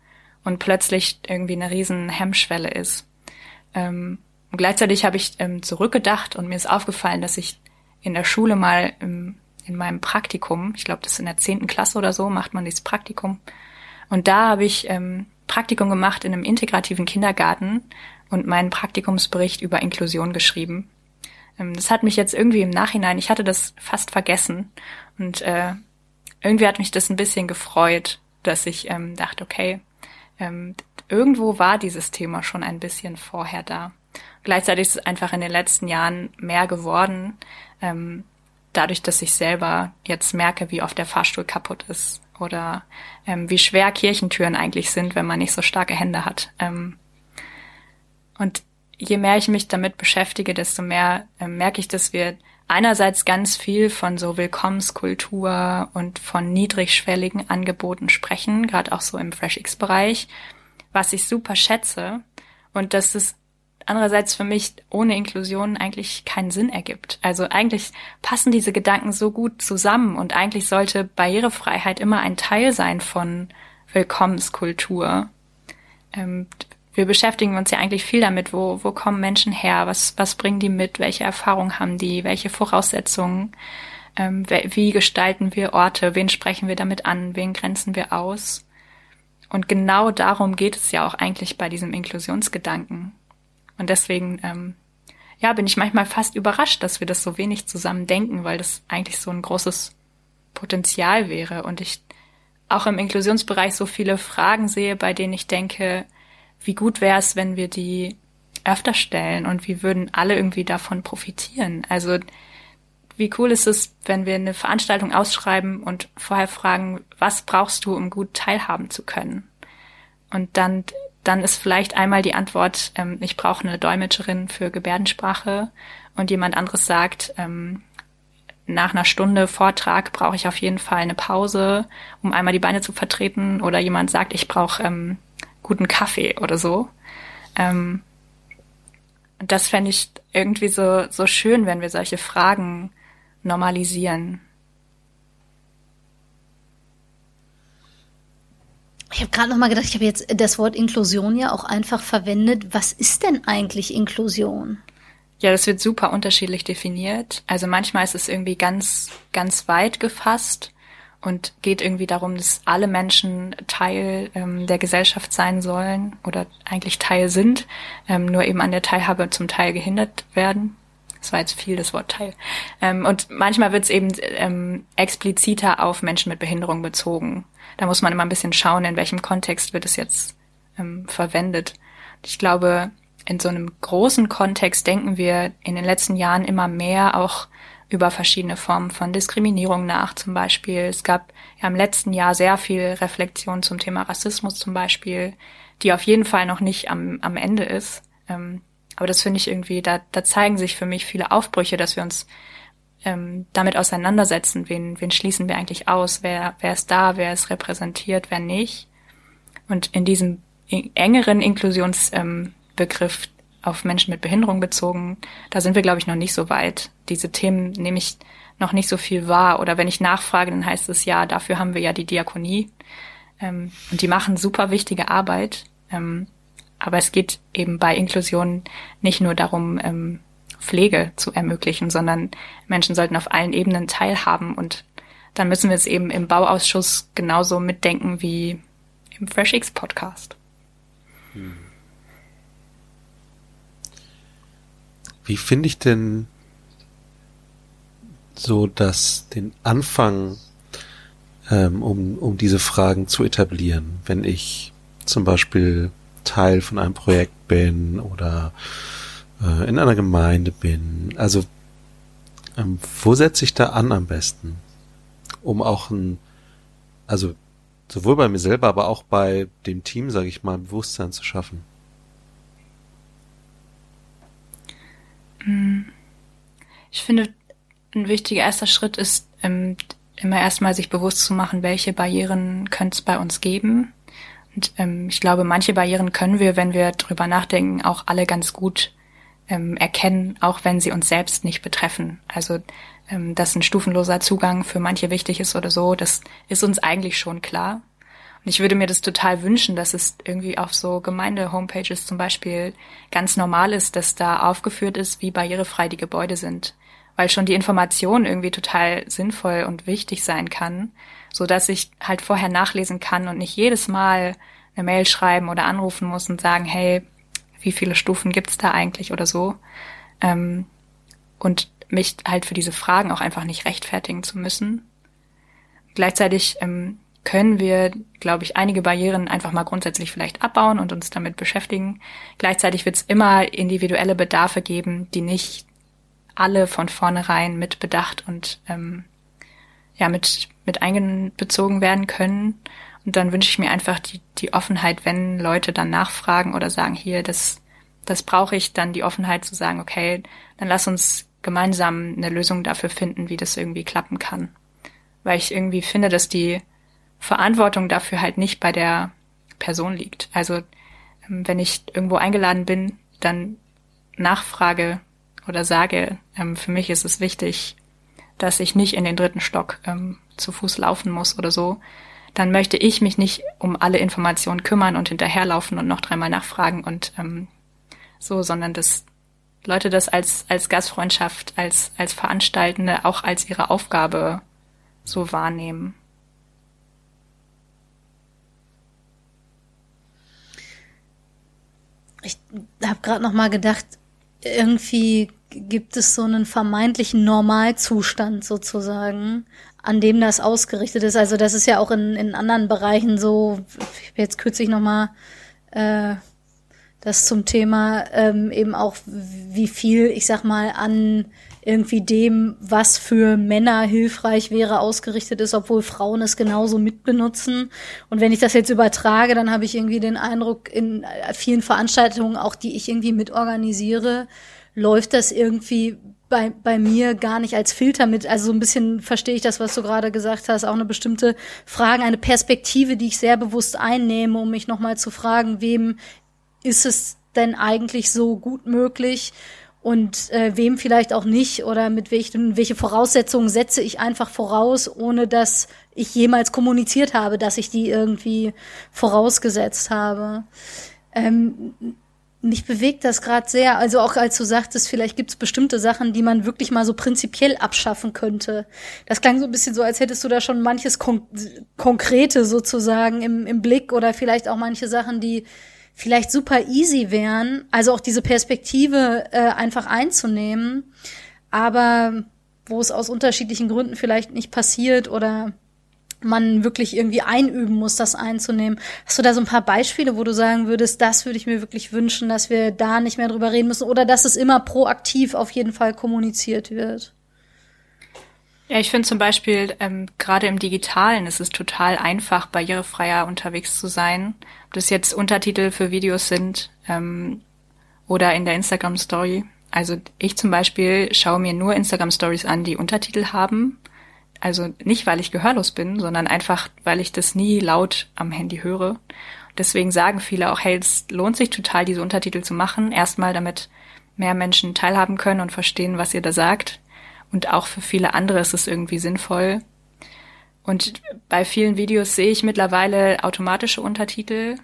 und plötzlich irgendwie eine riesen Hemmschwelle ist. Ähm, und gleichzeitig habe ich ähm, zurückgedacht und mir ist aufgefallen, dass ich in der Schule mal im, in meinem Praktikum, ich glaube, das ist in der zehnten Klasse oder so, macht man dieses Praktikum. Und da habe ich ähm, Praktikum gemacht in einem integrativen Kindergarten und meinen Praktikumsbericht über Inklusion geschrieben. Ähm, das hat mich jetzt irgendwie im Nachhinein, ich hatte das fast vergessen und äh, irgendwie hat mich das ein bisschen gefreut, dass ich ähm, dachte, okay, ähm, irgendwo war dieses Thema schon ein bisschen vorher da. Gleichzeitig ist es einfach in den letzten Jahren mehr geworden, ähm, dadurch, dass ich selber jetzt merke, wie oft der Fahrstuhl kaputt ist oder ähm, wie schwer Kirchentüren eigentlich sind, wenn man nicht so starke Hände hat. Ähm, und je mehr ich mich damit beschäftige, desto mehr äh, merke ich, dass wir einerseits ganz viel von so Willkommenskultur und von niedrigschwelligen Angeboten sprechen, gerade auch so im FreshX-Bereich, was ich super schätze und dass es andererseits für mich ohne Inklusion eigentlich keinen Sinn ergibt. Also eigentlich passen diese Gedanken so gut zusammen und eigentlich sollte Barrierefreiheit immer ein Teil sein von Willkommenskultur. Ähm, wir beschäftigen uns ja eigentlich viel damit, wo, wo kommen Menschen her, was, was bringen die mit, welche Erfahrungen haben die, welche Voraussetzungen, ähm, wie gestalten wir Orte, wen sprechen wir damit an, wen grenzen wir aus. Und genau darum geht es ja auch eigentlich bei diesem Inklusionsgedanken. Und deswegen, ähm, ja, bin ich manchmal fast überrascht, dass wir das so wenig zusammen denken, weil das eigentlich so ein großes Potenzial wäre. Und ich auch im Inklusionsbereich so viele Fragen sehe, bei denen ich denke, wie gut wäre es, wenn wir die öfter stellen und wie würden alle irgendwie davon profitieren? Also wie cool ist es, wenn wir eine Veranstaltung ausschreiben und vorher fragen, was brauchst du, um gut teilhaben zu können? Und dann, dann ist vielleicht einmal die Antwort, ähm, ich brauche eine Dolmetscherin für Gebärdensprache und jemand anderes sagt, ähm, nach einer Stunde Vortrag brauche ich auf jeden Fall eine Pause, um einmal die Beine zu vertreten. Oder jemand sagt, ich brauche ähm, guten Kaffee oder so. Ähm, das fände ich irgendwie so, so schön, wenn wir solche Fragen normalisieren. Ich habe gerade noch mal gedacht, ich habe jetzt das Wort Inklusion ja auch einfach verwendet. Was ist denn eigentlich Inklusion? Ja, das wird super unterschiedlich definiert. Also manchmal ist es irgendwie ganz, ganz weit gefasst und geht irgendwie darum, dass alle Menschen Teil ähm, der Gesellschaft sein sollen oder eigentlich Teil sind, ähm, nur eben an der Teilhabe zum Teil gehindert werden. Das war jetzt viel das Wort Teil. Ähm, und manchmal wird es eben ähm, expliziter auf Menschen mit Behinderung bezogen. Da muss man immer ein bisschen schauen, in welchem Kontext wird es jetzt ähm, verwendet. Ich glaube, in so einem großen Kontext denken wir in den letzten Jahren immer mehr auch über verschiedene Formen von Diskriminierung nach zum Beispiel. Es gab ja im letzten Jahr sehr viel Reflexion zum Thema Rassismus zum Beispiel, die auf jeden Fall noch nicht am, am Ende ist. Ähm, aber das finde ich irgendwie, da, da zeigen sich für mich viele Aufbrüche, dass wir uns ähm, damit auseinandersetzen, wen, wen schließen wir eigentlich aus, wer, wer ist da, wer ist repräsentiert, wer nicht. Und in diesem engeren Inklusionsbegriff ähm, auf Menschen mit Behinderung bezogen, da sind wir, glaube ich, noch nicht so weit. Diese Themen nehme ich noch nicht so viel wahr. Oder wenn ich nachfrage, dann heißt es ja, dafür haben wir ja die Diakonie. Ähm, und die machen super wichtige Arbeit. Ähm, aber es geht eben bei Inklusion nicht nur darum, ähm, Pflege zu ermöglichen, sondern Menschen sollten auf allen Ebenen teilhaben. Und dann müssen wir es eben im Bauausschuss genauso mitdenken wie im FreshX Podcast. Hm. Wie finde ich denn so dass den Anfang, ähm, um, um diese Fragen zu etablieren, wenn ich zum Beispiel Teil von einem Projekt bin oder äh, in einer Gemeinde bin. Also ähm, wo setze ich da an am besten, um auch ein, also sowohl bei mir selber, aber auch bei dem Team, sage ich mal, Bewusstsein zu schaffen? Mm. Ich finde, ein wichtiger erster Schritt ist, ähm, immer erstmal sich bewusst zu machen, welche Barrieren könnte es bei uns geben. Und ähm, ich glaube, manche Barrieren können wir, wenn wir drüber nachdenken, auch alle ganz gut ähm, erkennen, auch wenn sie uns selbst nicht betreffen. Also ähm, dass ein stufenloser Zugang für manche wichtig ist oder so, das ist uns eigentlich schon klar. Und ich würde mir das total wünschen, dass es irgendwie auf so Gemeinde-Homepages zum Beispiel ganz normal ist, dass da aufgeführt ist, wie barrierefrei die Gebäude sind. Weil schon die Information irgendwie total sinnvoll und wichtig sein kann, so dass ich halt vorher nachlesen kann und nicht jedes Mal eine Mail schreiben oder anrufen muss und sagen, hey, wie viele Stufen gibt's da eigentlich oder so. Ähm, und mich halt für diese Fragen auch einfach nicht rechtfertigen zu müssen. Gleichzeitig ähm, können wir, glaube ich, einige Barrieren einfach mal grundsätzlich vielleicht abbauen und uns damit beschäftigen. Gleichzeitig wird es immer individuelle Bedarfe geben, die nicht alle von vornherein mit bedacht und ähm, ja mit mit einbezogen werden können. Und dann wünsche ich mir einfach die, die Offenheit, wenn Leute dann nachfragen oder sagen, hier, das, das brauche ich, dann die Offenheit zu sagen, okay, dann lass uns gemeinsam eine Lösung dafür finden, wie das irgendwie klappen kann. Weil ich irgendwie finde, dass die Verantwortung dafür halt nicht bei der Person liegt. Also ähm, wenn ich irgendwo eingeladen bin, dann nachfrage oder sage, ähm, für mich ist es wichtig, dass ich nicht in den dritten Stock ähm, zu Fuß laufen muss oder so, dann möchte ich mich nicht um alle Informationen kümmern und hinterherlaufen und noch dreimal nachfragen und ähm, so, sondern dass Leute das als, als Gastfreundschaft, als, als Veranstaltende auch als ihre Aufgabe so wahrnehmen. Ich habe gerade noch mal gedacht, irgendwie gibt es so einen vermeintlichen Normalzustand sozusagen, an dem das ausgerichtet ist. Also das ist ja auch in, in anderen Bereichen so. Ich habe jetzt kürzlich noch mal äh, das zum Thema ähm, eben auch, wie viel, ich sag mal, an irgendwie dem, was für Männer hilfreich wäre, ausgerichtet ist, obwohl Frauen es genauso mitbenutzen. Und wenn ich das jetzt übertrage, dann habe ich irgendwie den Eindruck, in vielen Veranstaltungen, auch die ich irgendwie mitorganisiere, läuft das irgendwie bei, bei mir gar nicht als Filter mit. Also so ein bisschen verstehe ich das, was du gerade gesagt hast, auch eine bestimmte Frage, eine Perspektive, die ich sehr bewusst einnehme, um mich nochmal zu fragen, wem ist es denn eigentlich so gut möglich und äh, wem vielleicht auch nicht oder mit welchen welche Voraussetzungen setze ich einfach voraus, ohne dass ich jemals kommuniziert habe, dass ich die irgendwie vorausgesetzt habe. Ähm, mich bewegt das gerade sehr. Also auch als du sagtest, vielleicht gibt es bestimmte Sachen, die man wirklich mal so prinzipiell abschaffen könnte. Das klang so ein bisschen so, als hättest du da schon manches Kon Konkrete sozusagen im, im Blick oder vielleicht auch manche Sachen, die vielleicht super easy wären. Also auch diese Perspektive äh, einfach einzunehmen, aber wo es aus unterschiedlichen Gründen vielleicht nicht passiert oder man wirklich irgendwie einüben muss, das einzunehmen. Hast du da so ein paar Beispiele, wo du sagen würdest, das würde ich mir wirklich wünschen, dass wir da nicht mehr drüber reden müssen oder dass es immer proaktiv auf jeden Fall kommuniziert wird? Ja, ich finde zum Beispiel, ähm, gerade im Digitalen ist es total einfach, barrierefreier unterwegs zu sein. Ob das jetzt Untertitel für Videos sind ähm, oder in der Instagram Story. Also ich zum Beispiel schaue mir nur Instagram Stories an, die Untertitel haben also nicht, weil ich gehörlos bin, sondern einfach, weil ich das nie laut am Handy höre. Deswegen sagen viele auch, hey, es lohnt sich total, diese Untertitel zu machen. Erstmal, damit mehr Menschen teilhaben können und verstehen, was ihr da sagt. Und auch für viele andere ist es irgendwie sinnvoll. Und bei vielen Videos sehe ich mittlerweile automatische Untertitel.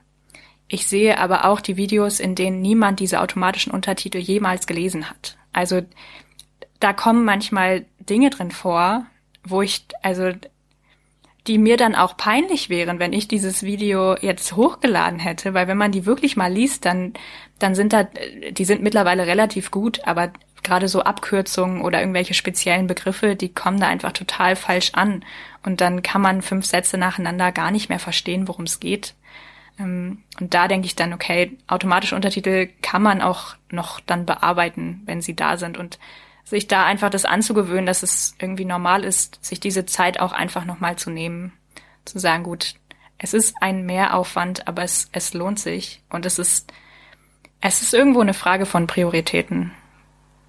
Ich sehe aber auch die Videos, in denen niemand diese automatischen Untertitel jemals gelesen hat. Also da kommen manchmal Dinge drin vor, wo ich, also die mir dann auch peinlich wären, wenn ich dieses Video jetzt hochgeladen hätte, weil wenn man die wirklich mal liest, dann, dann sind da, die sind mittlerweile relativ gut, aber gerade so Abkürzungen oder irgendwelche speziellen Begriffe, die kommen da einfach total falsch an. Und dann kann man fünf Sätze nacheinander gar nicht mehr verstehen, worum es geht. Ähm, und da denke ich dann, okay, automatische Untertitel kann man auch noch dann bearbeiten, wenn sie da sind. Und sich da einfach das anzugewöhnen, dass es irgendwie normal ist, sich diese Zeit auch einfach nochmal zu nehmen, zu sagen, gut, es ist ein Mehraufwand, aber es, es lohnt sich und es ist, es ist irgendwo eine Frage von Prioritäten.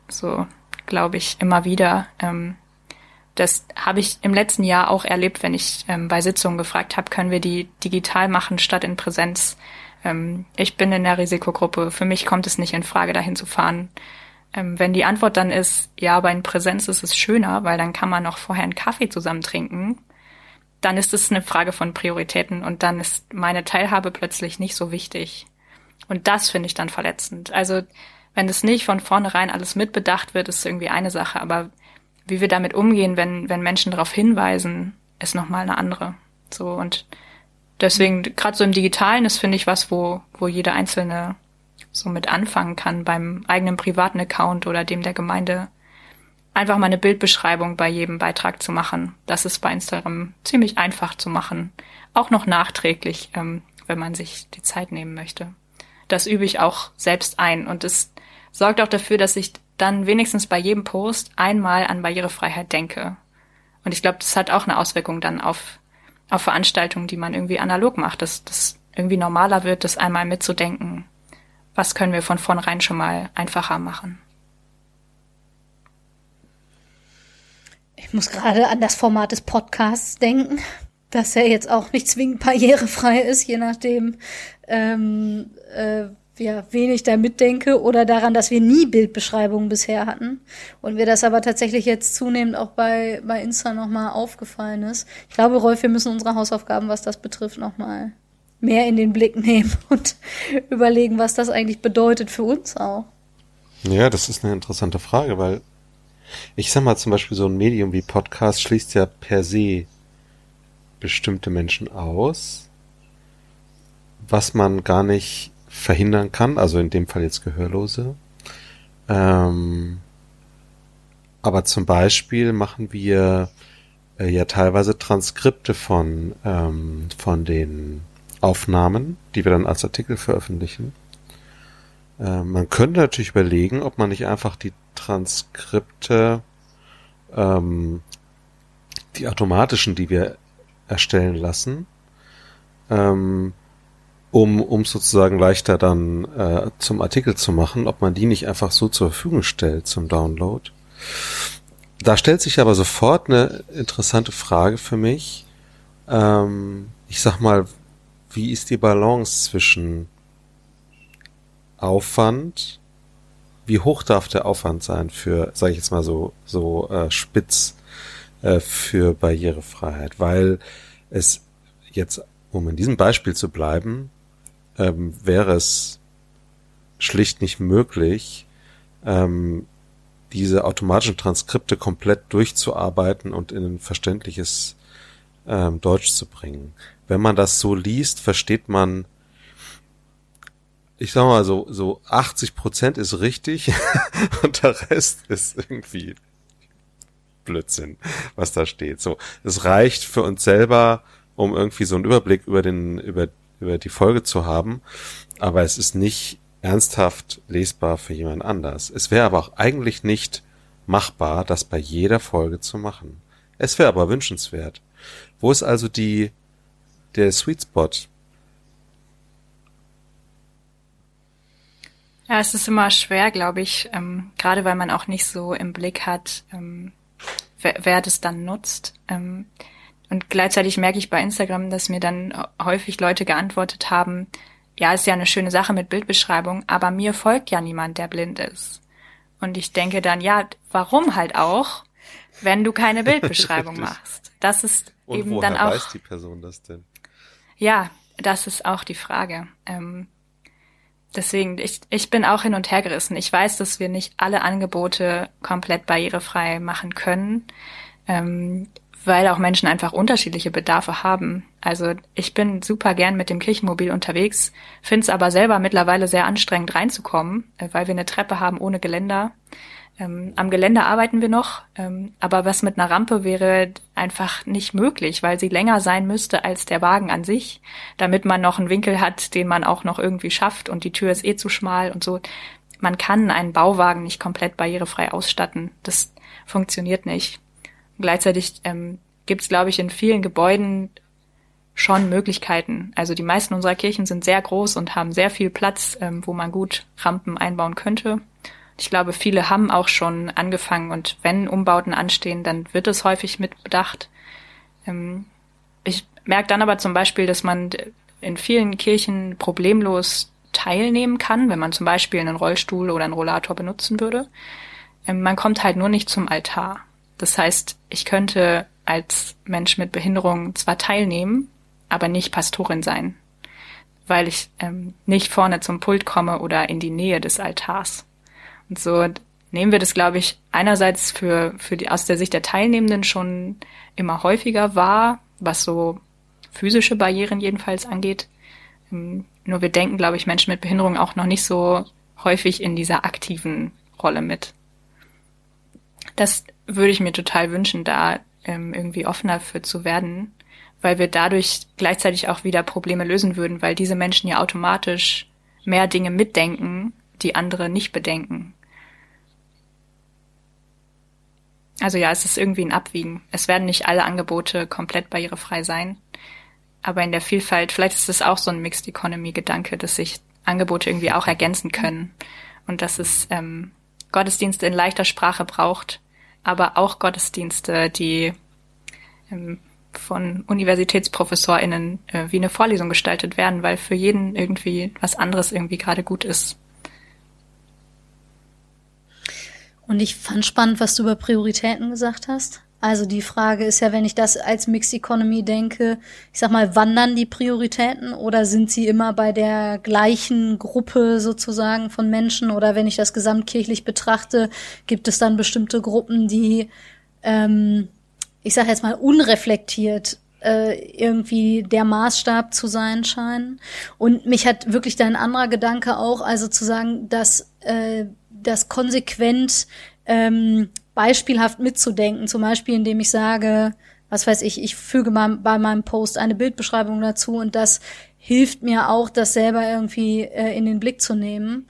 So, glaube ich, immer wieder. Ähm, das habe ich im letzten Jahr auch erlebt, wenn ich ähm, bei Sitzungen gefragt habe, können wir die digital machen statt in Präsenz. Ähm, ich bin in der Risikogruppe. Für mich kommt es nicht in Frage, dahin zu fahren. Ähm, wenn die Antwort dann ist, ja, aber in Präsenz ist es schöner, weil dann kann man noch vorher einen Kaffee zusammen trinken, dann ist es eine Frage von Prioritäten und dann ist meine Teilhabe plötzlich nicht so wichtig. Und das finde ich dann verletzend. Also wenn es nicht von vornherein alles mitbedacht wird, ist irgendwie eine Sache, aber wie wir damit umgehen, wenn, wenn Menschen darauf hinweisen, ist nochmal eine andere. So und deswegen, gerade so im Digitalen ist, finde ich, was, wo, wo jeder Einzelne so mit anfangen kann beim eigenen privaten Account oder dem der Gemeinde einfach mal eine Bildbeschreibung bei jedem Beitrag zu machen. Das ist bei Instagram ziemlich einfach zu machen. Auch noch nachträglich, ähm, wenn man sich die Zeit nehmen möchte. Das übe ich auch selbst ein und es sorgt auch dafür, dass ich dann wenigstens bei jedem Post einmal an Barrierefreiheit denke. Und ich glaube, das hat auch eine Auswirkung dann auf, auf Veranstaltungen, die man irgendwie analog macht, dass das irgendwie normaler wird, das einmal mitzudenken. Was können wir von vornherein schon mal einfacher machen? Ich muss gerade an das Format des Podcasts denken, dass er jetzt auch nicht zwingend barrierefrei ist, je nachdem, ähm, äh, ja, wen ich da mitdenke oder daran, dass wir nie Bildbeschreibungen bisher hatten und mir das aber tatsächlich jetzt zunehmend auch bei, bei Insta nochmal aufgefallen ist. Ich glaube, Rolf, wir müssen unsere Hausaufgaben, was das betrifft, nochmal mehr in den Blick nehmen und überlegen, was das eigentlich bedeutet für uns auch. Ja, das ist eine interessante Frage, weil ich sag mal zum Beispiel so ein Medium wie Podcast schließt ja per se bestimmte Menschen aus, was man gar nicht verhindern kann, also in dem Fall jetzt Gehörlose. Ähm, aber zum Beispiel machen wir äh, ja teilweise Transkripte von, ähm, von den Aufnahmen, die wir dann als Artikel veröffentlichen. Äh, man könnte natürlich überlegen, ob man nicht einfach die Transkripte, ähm, die automatischen, die wir erstellen lassen, ähm, um, um sozusagen leichter dann äh, zum Artikel zu machen, ob man die nicht einfach so zur Verfügung stellt zum Download. Da stellt sich aber sofort eine interessante Frage für mich. Ähm, ich sag mal, wie ist die Balance zwischen Aufwand wie hoch darf der Aufwand sein für, sage ich jetzt mal so, so äh, spitz äh, für Barrierefreiheit? Weil es jetzt, um in diesem Beispiel zu bleiben, ähm, wäre es schlicht nicht möglich, ähm, diese automatischen Transkripte komplett durchzuarbeiten und in ein verständliches ähm, Deutsch zu bringen. Wenn man das so liest, versteht man ich sag mal so, so 80 Prozent ist richtig und der Rest ist irgendwie Blödsinn, was da steht. So, es reicht für uns selber, um irgendwie so einen Überblick über den, über, über die Folge zu haben, aber es ist nicht ernsthaft lesbar für jemand anders. Es wäre aber auch eigentlich nicht machbar, das bei jeder Folge zu machen. Es wäre aber wünschenswert. Wo ist also die, der Sweet Spot? Ja, es ist immer schwer, glaube ich, ähm, gerade weil man auch nicht so im Blick hat, ähm, wer, wer das dann nutzt. Ähm, und gleichzeitig merke ich bei Instagram, dass mir dann häufig Leute geantwortet haben, ja, ist ja eine schöne Sache mit Bildbeschreibung, aber mir folgt ja niemand, der blind ist. Und ich denke dann, ja, warum halt auch, wenn du keine Bildbeschreibung machst? Das ist Und eben dann auch. weiß die Person das denn? Ja, das ist auch die Frage. Ähm, deswegen, ich, ich bin auch hin und her gerissen. Ich weiß, dass wir nicht alle Angebote komplett barrierefrei machen können, ähm, weil auch Menschen einfach unterschiedliche Bedarfe haben. Also ich bin super gern mit dem Kirchenmobil unterwegs, finde es aber selber mittlerweile sehr anstrengend reinzukommen, äh, weil wir eine Treppe haben ohne Geländer. Ähm, am Gelände arbeiten wir noch, ähm, aber was mit einer Rampe wäre einfach nicht möglich, weil sie länger sein müsste als der Wagen an sich, damit man noch einen Winkel hat, den man auch noch irgendwie schafft und die Tür ist eh zu schmal und so. Man kann einen Bauwagen nicht komplett barrierefrei ausstatten. Das funktioniert nicht. Gleichzeitig ähm, gibt es, glaube ich, in vielen Gebäuden schon Möglichkeiten. Also die meisten unserer Kirchen sind sehr groß und haben sehr viel Platz, ähm, wo man gut Rampen einbauen könnte. Ich glaube, viele haben auch schon angefangen und wenn Umbauten anstehen, dann wird es häufig mit bedacht. Ähm, ich merke dann aber zum Beispiel, dass man in vielen Kirchen problemlos teilnehmen kann, wenn man zum Beispiel einen Rollstuhl oder einen Rollator benutzen würde. Ähm, man kommt halt nur nicht zum Altar. Das heißt, ich könnte als Mensch mit Behinderung zwar teilnehmen, aber nicht Pastorin sein, weil ich ähm, nicht vorne zum Pult komme oder in die Nähe des Altars. Und so nehmen wir das, glaube ich, einerseits für, für die, aus der Sicht der Teilnehmenden schon immer häufiger wahr, was so physische Barrieren jedenfalls angeht. Ähm, nur wir denken, glaube ich, Menschen mit Behinderung auch noch nicht so häufig in dieser aktiven Rolle mit. Das würde ich mir total wünschen, da ähm, irgendwie offener für zu werden, weil wir dadurch gleichzeitig auch wieder Probleme lösen würden, weil diese Menschen ja automatisch mehr Dinge mitdenken, die andere nicht bedenken. Also ja, es ist irgendwie ein Abwiegen. Es werden nicht alle Angebote komplett barrierefrei sein. Aber in der Vielfalt, vielleicht ist es auch so ein Mixed Economy Gedanke, dass sich Angebote irgendwie auch ergänzen können. Und dass es ähm, Gottesdienste in leichter Sprache braucht, aber auch Gottesdienste, die ähm, von UniversitätsprofessorInnen äh, wie eine Vorlesung gestaltet werden, weil für jeden irgendwie was anderes irgendwie gerade gut ist. Und ich fand spannend, was du über Prioritäten gesagt hast. Also die Frage ist ja, wenn ich das als Mixed Economy denke, ich sag mal, wandern die Prioritäten oder sind sie immer bei der gleichen Gruppe sozusagen von Menschen? Oder wenn ich das gesamtkirchlich betrachte, gibt es dann bestimmte Gruppen, die, ähm, ich sag jetzt mal, unreflektiert äh, irgendwie der Maßstab zu sein scheinen. Und mich hat wirklich dein anderer Gedanke auch, also zu sagen, dass äh, das konsequent ähm, beispielhaft mitzudenken, zum Beispiel indem ich sage, was weiß ich, ich füge mal bei meinem Post eine Bildbeschreibung dazu und das hilft mir auch, das selber irgendwie äh, in den Blick zu nehmen.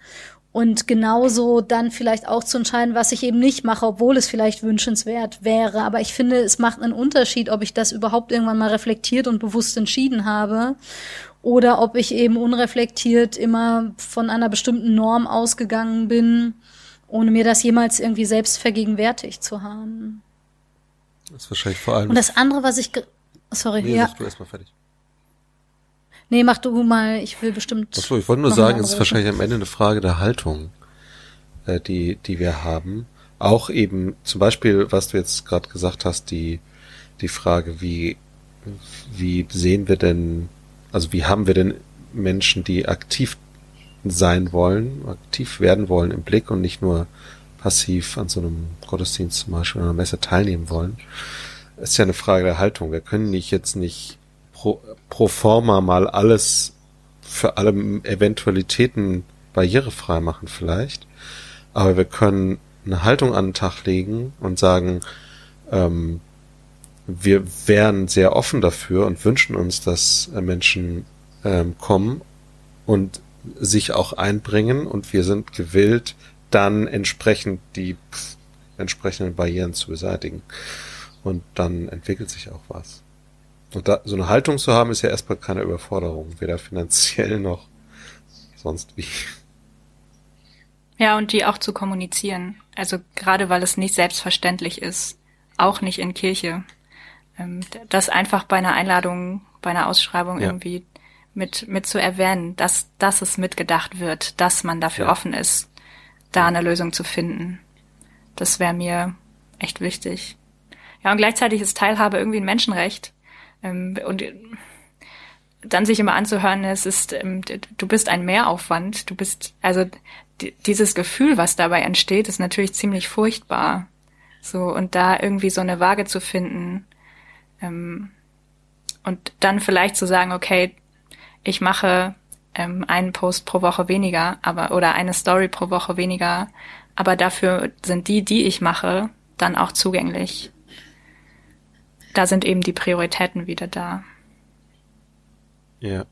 Und genauso dann vielleicht auch zu entscheiden, was ich eben nicht mache, obwohl es vielleicht wünschenswert wäre. Aber ich finde, es macht einen Unterschied, ob ich das überhaupt irgendwann mal reflektiert und bewusst entschieden habe oder ob ich eben unreflektiert immer von einer bestimmten Norm ausgegangen bin, ohne mir das jemals irgendwie selbst vergegenwärtigt zu haben. Das ist wahrscheinlich vor allem. Und das andere, was ich, sorry, nee, ja. du erstmal fertig. Nee, mach du mal, ich will bestimmt. Achso, ich wollte nur sagen, es ist wahrscheinlich am Ende eine Frage der Haltung, äh, die, die wir haben. Auch eben, zum Beispiel, was du jetzt gerade gesagt hast, die, die Frage, wie, wie sehen wir denn also wie haben wir denn Menschen, die aktiv sein wollen, aktiv werden wollen im Blick und nicht nur passiv an so einem Gottesdienst zum Beispiel oder einer Messe teilnehmen wollen. Ist ja eine Frage der Haltung. Wir können nicht jetzt nicht pro, pro forma mal alles für alle Eventualitäten barrierefrei machen vielleicht, aber wir können eine Haltung an den Tag legen und sagen, ähm, wir wären sehr offen dafür und wünschen uns, dass äh, Menschen ähm, kommen und sich auch einbringen und wir sind gewillt, dann entsprechend die entsprechenden Barrieren zu beseitigen. Und dann entwickelt sich auch was. Und da, so eine Haltung zu haben, ist ja erstmal keine Überforderung, weder finanziell noch sonst wie. Ja, und die auch zu kommunizieren. Also gerade weil es nicht selbstverständlich ist. Auch nicht in Kirche das einfach bei einer Einladung, bei einer Ausschreibung ja. irgendwie mit, mit zu erwähnen, dass, dass es mitgedacht wird, dass man dafür ja. offen ist, da eine Lösung zu finden. Das wäre mir echt wichtig. Ja, und gleichzeitig ist Teilhabe irgendwie ein Menschenrecht. Ähm, und dann sich immer anzuhören, es ist, ähm, du bist ein Mehraufwand, du bist, also dieses Gefühl, was dabei entsteht, ist natürlich ziemlich furchtbar. So, und da irgendwie so eine Waage zu finden, ähm, und dann vielleicht zu sagen, okay, ich mache ähm, einen Post pro Woche weniger, aber oder eine Story pro Woche weniger, aber dafür sind die, die ich mache, dann auch zugänglich. Da sind eben die Prioritäten wieder da. Ja.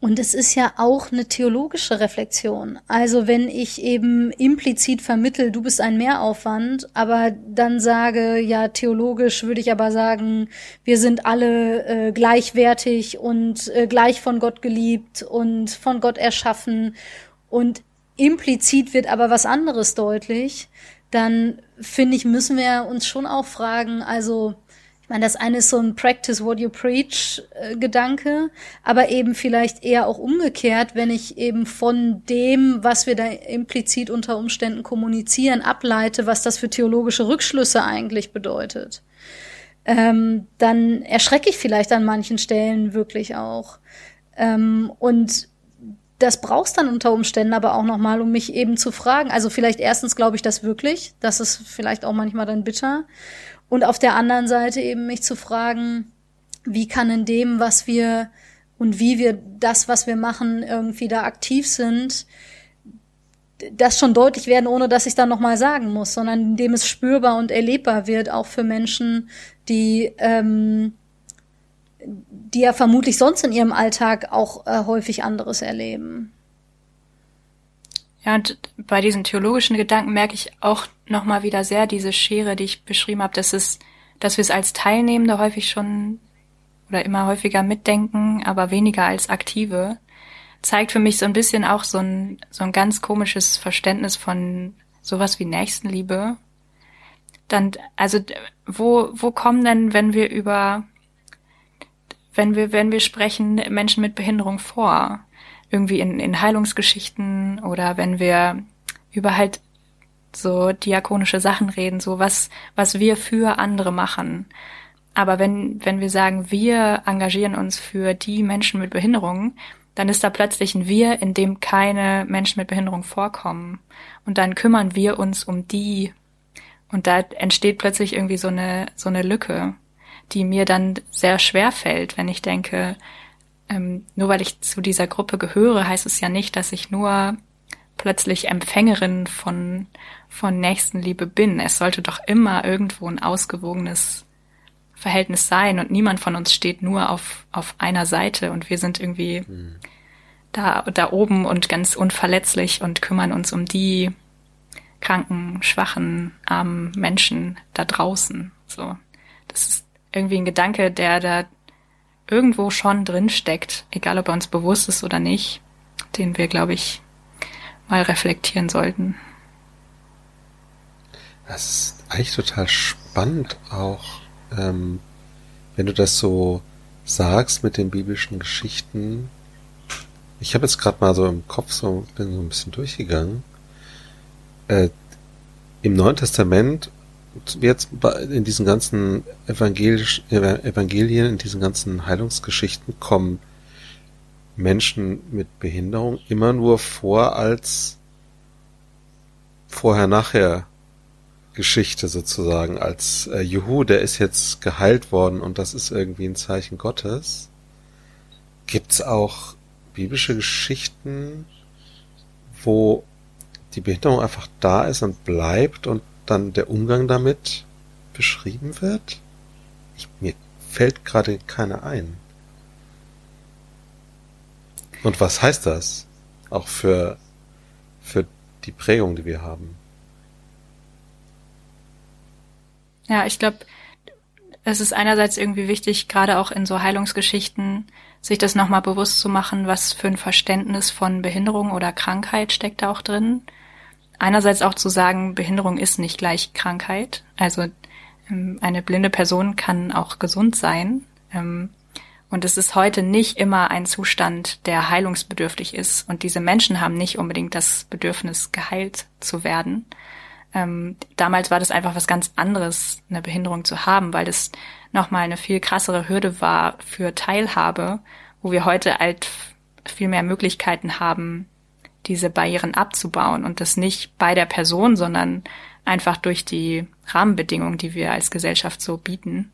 Und es ist ja auch eine theologische Reflexion. Also wenn ich eben implizit vermittel, du bist ein Mehraufwand, aber dann sage, ja, theologisch würde ich aber sagen, wir sind alle äh, gleichwertig und äh, gleich von Gott geliebt und von Gott erschaffen und implizit wird aber was anderes deutlich, dann finde ich, müssen wir uns schon auch fragen, also meine, das eine ist so ein Practice what you preach äh, Gedanke, aber eben vielleicht eher auch umgekehrt, wenn ich eben von dem, was wir da implizit unter Umständen kommunizieren, ableite, was das für theologische Rückschlüsse eigentlich bedeutet. Ähm, dann erschrecke ich vielleicht an manchen Stellen wirklich auch. Ähm, und das brauchst dann unter Umständen aber auch nochmal, um mich eben zu fragen. Also vielleicht erstens glaube ich das wirklich. Das ist vielleicht auch manchmal dann bitter. Und auf der anderen Seite eben mich zu fragen, wie kann in dem, was wir und wie wir das, was wir machen, irgendwie da aktiv sind, das schon deutlich werden, ohne dass ich dann nochmal sagen muss, sondern indem es spürbar und erlebbar wird, auch für Menschen, die, ähm, die ja vermutlich sonst in ihrem Alltag auch äh, häufig anderes erleben. Ja, und bei diesen theologischen Gedanken merke ich auch nochmal wieder sehr diese Schere, die ich beschrieben habe, dass es, dass wir es als Teilnehmende häufig schon oder immer häufiger mitdenken, aber weniger als Aktive, zeigt für mich so ein bisschen auch so ein, so ein ganz komisches Verständnis von sowas wie Nächstenliebe. Dann, also, wo, wo kommen denn, wenn wir über, wenn wir, wenn wir sprechen, Menschen mit Behinderung vor? Irgendwie in, in Heilungsgeschichten oder wenn wir über halt so diakonische Sachen reden, so was, was wir für andere machen. Aber wenn, wenn wir sagen, wir engagieren uns für die Menschen mit Behinderungen, dann ist da plötzlich ein Wir, in dem keine Menschen mit Behinderung vorkommen. Und dann kümmern wir uns um die. Und da entsteht plötzlich irgendwie so eine, so eine Lücke, die mir dann sehr schwer fällt, wenn ich denke, ähm, nur weil ich zu dieser Gruppe gehöre, heißt es ja nicht, dass ich nur plötzlich Empfängerin von, von Nächstenliebe bin. Es sollte doch immer irgendwo ein ausgewogenes Verhältnis sein und niemand von uns steht nur auf, auf einer Seite und wir sind irgendwie mhm. da, da oben und ganz unverletzlich und kümmern uns um die kranken, schwachen, armen Menschen da draußen. So. Das ist irgendwie ein Gedanke, der da irgendwo schon drin steckt, egal ob er uns bewusst ist oder nicht, den wir, glaube ich, mal reflektieren sollten. Das ist eigentlich total spannend auch, ähm, wenn du das so sagst mit den biblischen Geschichten. Ich habe jetzt gerade mal so im Kopf so, bin so ein bisschen durchgegangen. Äh, Im Neuen Testament jetzt in diesen ganzen evangelisch, Evangelien, in diesen ganzen Heilungsgeschichten kommen Menschen mit Behinderung immer nur vor als vorher-nachher Geschichte sozusagen, als äh, Juhu, der ist jetzt geheilt worden und das ist irgendwie ein Zeichen Gottes. Gibt's auch biblische Geschichten, wo die Behinderung einfach da ist und bleibt und dann der Umgang damit beschrieben wird? Ich, mir fällt gerade keine ein. Und was heißt das? Auch für, für die Prägung, die wir haben. Ja, ich glaube, es ist einerseits irgendwie wichtig, gerade auch in so Heilungsgeschichten, sich das nochmal bewusst zu machen, was für ein Verständnis von Behinderung oder Krankheit steckt da auch drin einerseits auch zu sagen, Behinderung ist nicht gleich Krankheit. Also ähm, eine blinde Person kann auch gesund sein. Ähm, und es ist heute nicht immer ein Zustand, der heilungsbedürftig ist. Und diese Menschen haben nicht unbedingt das Bedürfnis, geheilt zu werden. Ähm, damals war das einfach was ganz anderes, eine Behinderung zu haben, weil das nochmal eine viel krassere Hürde war für Teilhabe, wo wir heute halt viel mehr Möglichkeiten haben, diese Barrieren abzubauen und das nicht bei der Person, sondern einfach durch die Rahmenbedingungen, die wir als Gesellschaft so bieten.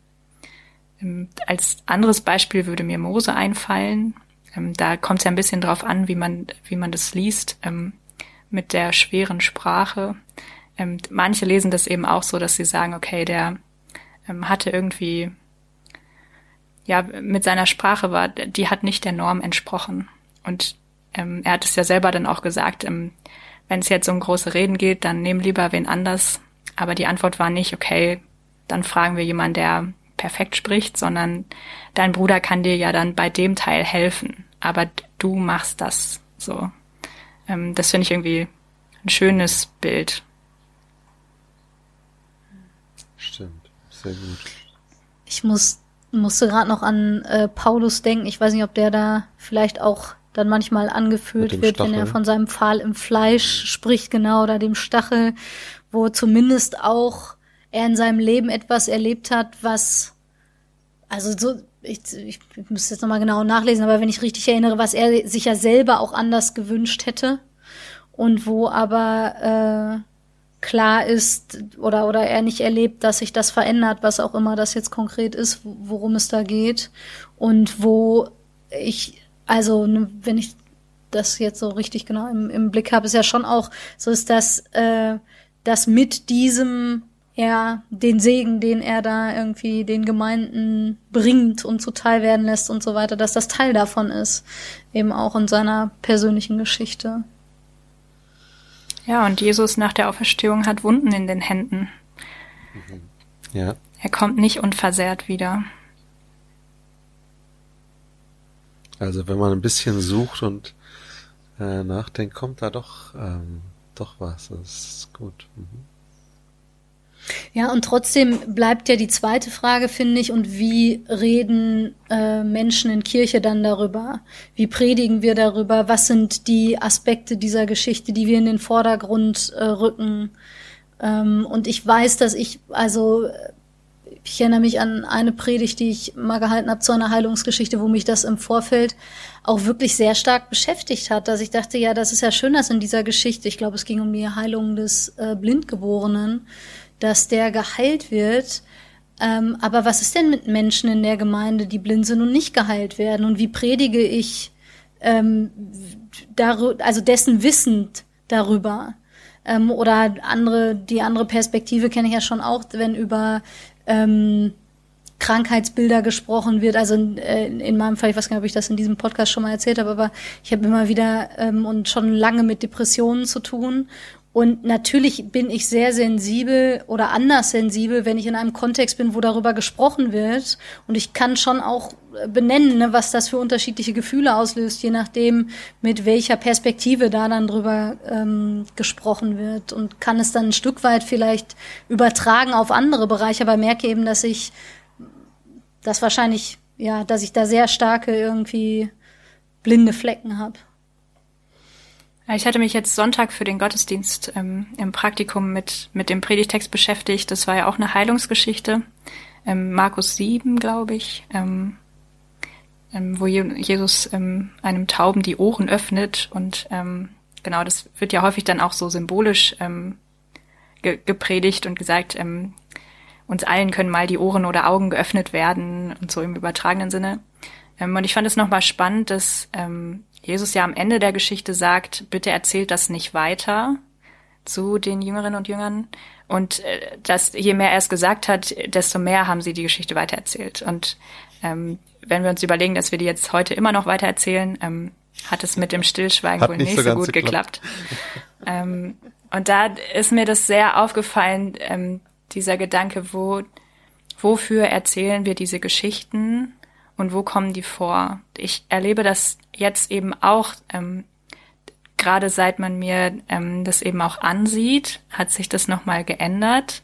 Ähm, als anderes Beispiel würde mir Mose einfallen. Ähm, da kommt es ja ein bisschen drauf an, wie man, wie man das liest, ähm, mit der schweren Sprache. Manche lesen das eben auch so, dass sie sagen, okay, der hatte irgendwie, ja, mit seiner Sprache war, die hat nicht der Norm entsprochen. Und ähm, er hat es ja selber dann auch gesagt, ähm, wenn es jetzt um große Reden geht, dann nehmen lieber wen anders. Aber die Antwort war nicht, okay, dann fragen wir jemanden, der perfekt spricht, sondern dein Bruder kann dir ja dann bei dem Teil helfen. Aber du machst das so. Ähm, das finde ich irgendwie ein schönes Bild. Stimmt, sehr gut. Ich muss, musste gerade noch an äh, Paulus denken. Ich weiß nicht, ob der da vielleicht auch dann manchmal angeführt wird, Stachel. wenn er von seinem Pfahl im Fleisch spricht, genau, oder dem Stachel, wo zumindest auch er in seinem Leben etwas erlebt hat, was, also so, ich, ich müsste jetzt nochmal genau nachlesen, aber wenn ich richtig erinnere, was er sich ja selber auch anders gewünscht hätte und wo aber äh, klar ist oder oder er nicht erlebt, dass sich das verändert, was auch immer das jetzt konkret ist, worum es da geht und wo ich also, ne, wenn ich das jetzt so richtig genau im, im Blick habe, ist ja schon auch so ist, dass, äh, dass mit diesem er den Segen, den er da irgendwie den Gemeinden bringt und zuteil werden lässt und so weiter, dass das Teil davon ist, eben auch in seiner persönlichen Geschichte. Ja, und Jesus nach der Auferstehung hat Wunden in den Händen. Ja. Er kommt nicht unversehrt wieder. Also wenn man ein bisschen sucht und äh, nachdenkt, kommt da doch ähm, doch was. Das ist gut. Mhm. Ja, und trotzdem bleibt ja die zweite Frage, finde ich, und wie reden äh, Menschen in Kirche dann darüber? Wie predigen wir darüber? Was sind die Aspekte dieser Geschichte, die wir in den Vordergrund äh, rücken? Ähm, und ich weiß, dass ich, also ich erinnere mich an eine Predigt, die ich mal gehalten habe zu einer Heilungsgeschichte, wo mich das im Vorfeld auch wirklich sehr stark beschäftigt hat, dass ich dachte, ja, das ist ja schön, dass in dieser Geschichte, ich glaube, es ging um die Heilung des äh, Blindgeborenen, dass der geheilt wird. Ähm, aber was ist denn mit Menschen in der Gemeinde, die blind sind und nicht geheilt werden? Und wie predige ich ähm, also dessen wissend darüber? Ähm, oder andere, die andere Perspektive kenne ich ja schon auch, wenn über ähm, Krankheitsbilder gesprochen wird. Also in, äh, in meinem Fall, ich weiß gar nicht, ob ich das in diesem Podcast schon mal erzählt habe, aber ich habe immer wieder ähm, und schon lange mit Depressionen zu tun. Und natürlich bin ich sehr sensibel oder anders sensibel, wenn ich in einem Kontext bin, wo darüber gesprochen wird. Und ich kann schon auch benennen, ne, was das für unterschiedliche Gefühle auslöst, je nachdem, mit welcher Perspektive da dann drüber ähm, gesprochen wird. Und kann es dann ein Stück weit vielleicht übertragen auf andere Bereiche, aber merke eben, dass ich das wahrscheinlich, ja, dass ich da sehr starke irgendwie blinde Flecken habe. Ich hatte mich jetzt Sonntag für den Gottesdienst ähm, im Praktikum mit, mit dem Predigtext beschäftigt. Das war ja auch eine Heilungsgeschichte. Ähm, Markus 7, glaube ich, ähm, ähm, wo Jesus ähm, einem Tauben die Ohren öffnet. Und ähm, genau, das wird ja häufig dann auch so symbolisch ge gepredigt und gesagt, uns allen können mal die Ohren oder Augen geöffnet werden und so im übertragenen Sinne. Und ich fand es nochmal spannend, dass Jesus ja am Ende der Geschichte sagt, bitte erzählt das nicht weiter zu den Jüngerinnen und Jüngern. Und äh, dass je mehr er es gesagt hat, desto mehr haben sie die Geschichte weitererzählt. Und ähm, wenn wir uns überlegen, dass wir die jetzt heute immer noch weitererzählen, ähm, hat es mit dem Stillschweigen hat wohl nicht so, so gut geklappt. ähm, und da ist mir das sehr aufgefallen, ähm, dieser Gedanke, wo, wofür erzählen wir diese Geschichten und wo kommen die vor? Ich erlebe das jetzt eben auch, ähm, gerade seit man mir ähm, das eben auch ansieht, hat sich das nochmal geändert,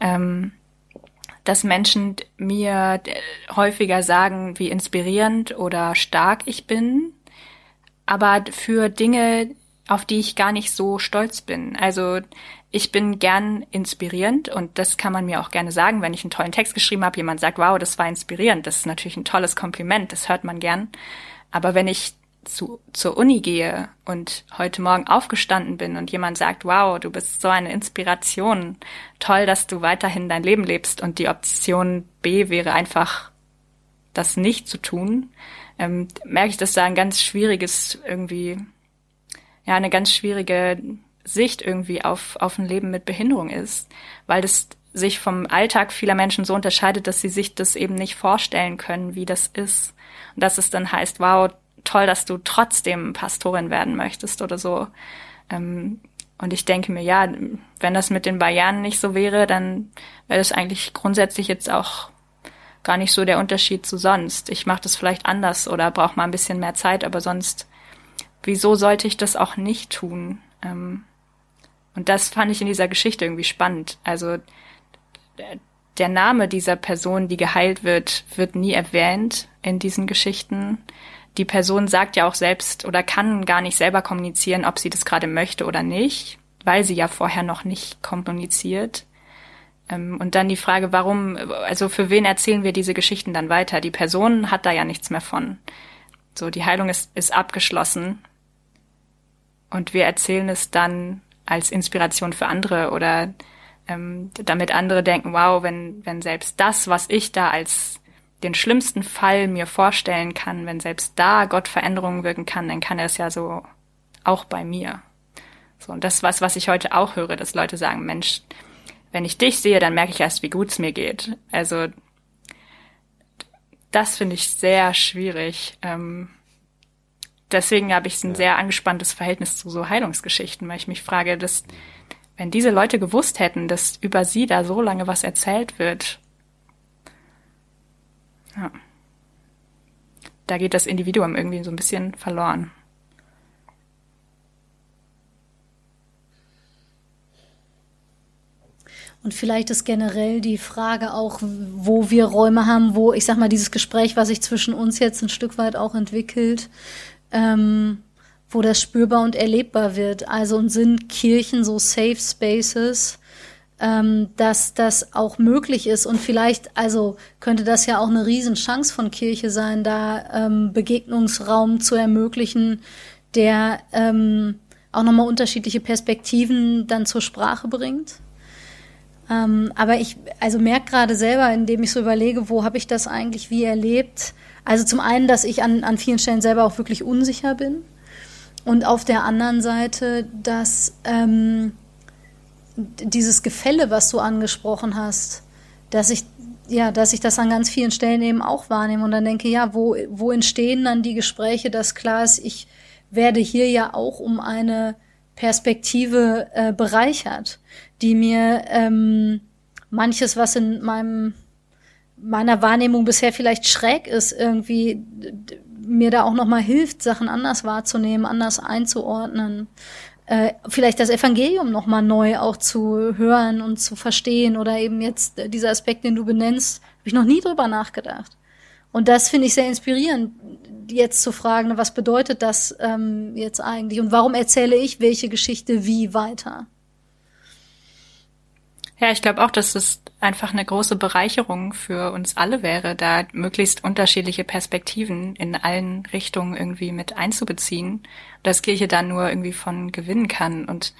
ähm, dass Menschen mir häufiger sagen, wie inspirierend oder stark ich bin, aber für Dinge, auf die ich gar nicht so stolz bin. Also ich bin gern inspirierend und das kann man mir auch gerne sagen, wenn ich einen tollen Text geschrieben habe, jemand sagt, wow, das war inspirierend, das ist natürlich ein tolles Kompliment, das hört man gern. Aber wenn ich zu, zur Uni gehe und heute Morgen aufgestanden bin und jemand sagt, wow, du bist so eine Inspiration, toll, dass du weiterhin dein Leben lebst. Und die Option B wäre einfach, das nicht zu tun, ähm, merke ich, dass da ein ganz schwieriges irgendwie, ja, eine ganz schwierige Sicht irgendwie auf, auf ein Leben mit Behinderung ist, weil das sich vom Alltag vieler Menschen so unterscheidet, dass sie sich das eben nicht vorstellen können, wie das ist. Und dass es dann heißt, wow, toll, dass du trotzdem Pastorin werden möchtest oder so. Ähm, und ich denke mir, ja, wenn das mit den Barrieren nicht so wäre, dann wäre das eigentlich grundsätzlich jetzt auch gar nicht so der Unterschied zu sonst. Ich mache das vielleicht anders oder brauche mal ein bisschen mehr Zeit, aber sonst, wieso sollte ich das auch nicht tun? Ähm, und das fand ich in dieser Geschichte irgendwie spannend. Also der Name dieser Person, die geheilt wird, wird nie erwähnt in diesen Geschichten. Die Person sagt ja auch selbst oder kann gar nicht selber kommunizieren, ob sie das gerade möchte oder nicht, weil sie ja vorher noch nicht kommuniziert. Ähm, und dann die Frage, warum, also für wen erzählen wir diese Geschichten dann weiter? Die Person hat da ja nichts mehr von. So, die Heilung ist, ist abgeschlossen. Und wir erzählen es dann als Inspiration für andere oder ähm, damit andere denken, wow, wenn, wenn selbst das, was ich da als den schlimmsten Fall mir vorstellen kann, wenn selbst da Gott Veränderungen wirken kann, dann kann er es ja so auch bei mir. So, und das ist was, was ich heute auch höre, dass Leute sagen, Mensch, wenn ich dich sehe, dann merke ich erst, wie gut es mir geht. Also das finde ich sehr schwierig. Ähm, deswegen habe ich ein sehr angespanntes Verhältnis zu so Heilungsgeschichten, weil ich mich frage, dass wenn diese Leute gewusst hätten, dass über sie da so lange was erzählt wird, ja, da geht das Individuum irgendwie so ein bisschen verloren. Und vielleicht ist generell die Frage auch, wo wir Räume haben, wo, ich sag mal, dieses Gespräch, was sich zwischen uns jetzt ein Stück weit auch entwickelt, ähm, wo das spürbar und erlebbar wird. Also und sind Kirchen so Safe Spaces, ähm, dass das auch möglich ist. Und vielleicht, also könnte das ja auch eine Riesenchance von Kirche sein, da ähm, Begegnungsraum zu ermöglichen, der ähm, auch nochmal unterschiedliche Perspektiven dann zur Sprache bringt. Ähm, aber ich also merke gerade selber, indem ich so überlege, wo habe ich das eigentlich wie erlebt. Also zum einen, dass ich an, an vielen Stellen selber auch wirklich unsicher bin. Und auf der anderen Seite, dass ähm, dieses Gefälle, was du angesprochen hast, dass ich ja, dass ich das an ganz vielen Stellen eben auch wahrnehme und dann denke, ja, wo, wo entstehen dann die Gespräche, dass klar ist, ich werde hier ja auch um eine Perspektive äh, bereichert die mir ähm, manches, was in meinem meiner Wahrnehmung bisher vielleicht schräg ist, irgendwie mir da auch noch mal hilft, Sachen anders wahrzunehmen, anders einzuordnen, äh, vielleicht das Evangelium noch mal neu auch zu hören und zu verstehen oder eben jetzt dieser Aspekt, den du benennst, habe ich noch nie drüber nachgedacht. Und das finde ich sehr inspirierend, jetzt zu fragen, was bedeutet das ähm, jetzt eigentlich und warum erzähle ich welche Geschichte wie weiter? Ja, ich glaube auch, dass es einfach eine große Bereicherung für uns alle wäre, da möglichst unterschiedliche Perspektiven in allen Richtungen irgendwie mit einzubeziehen, dass Kirche da nur irgendwie von gewinnen kann. Und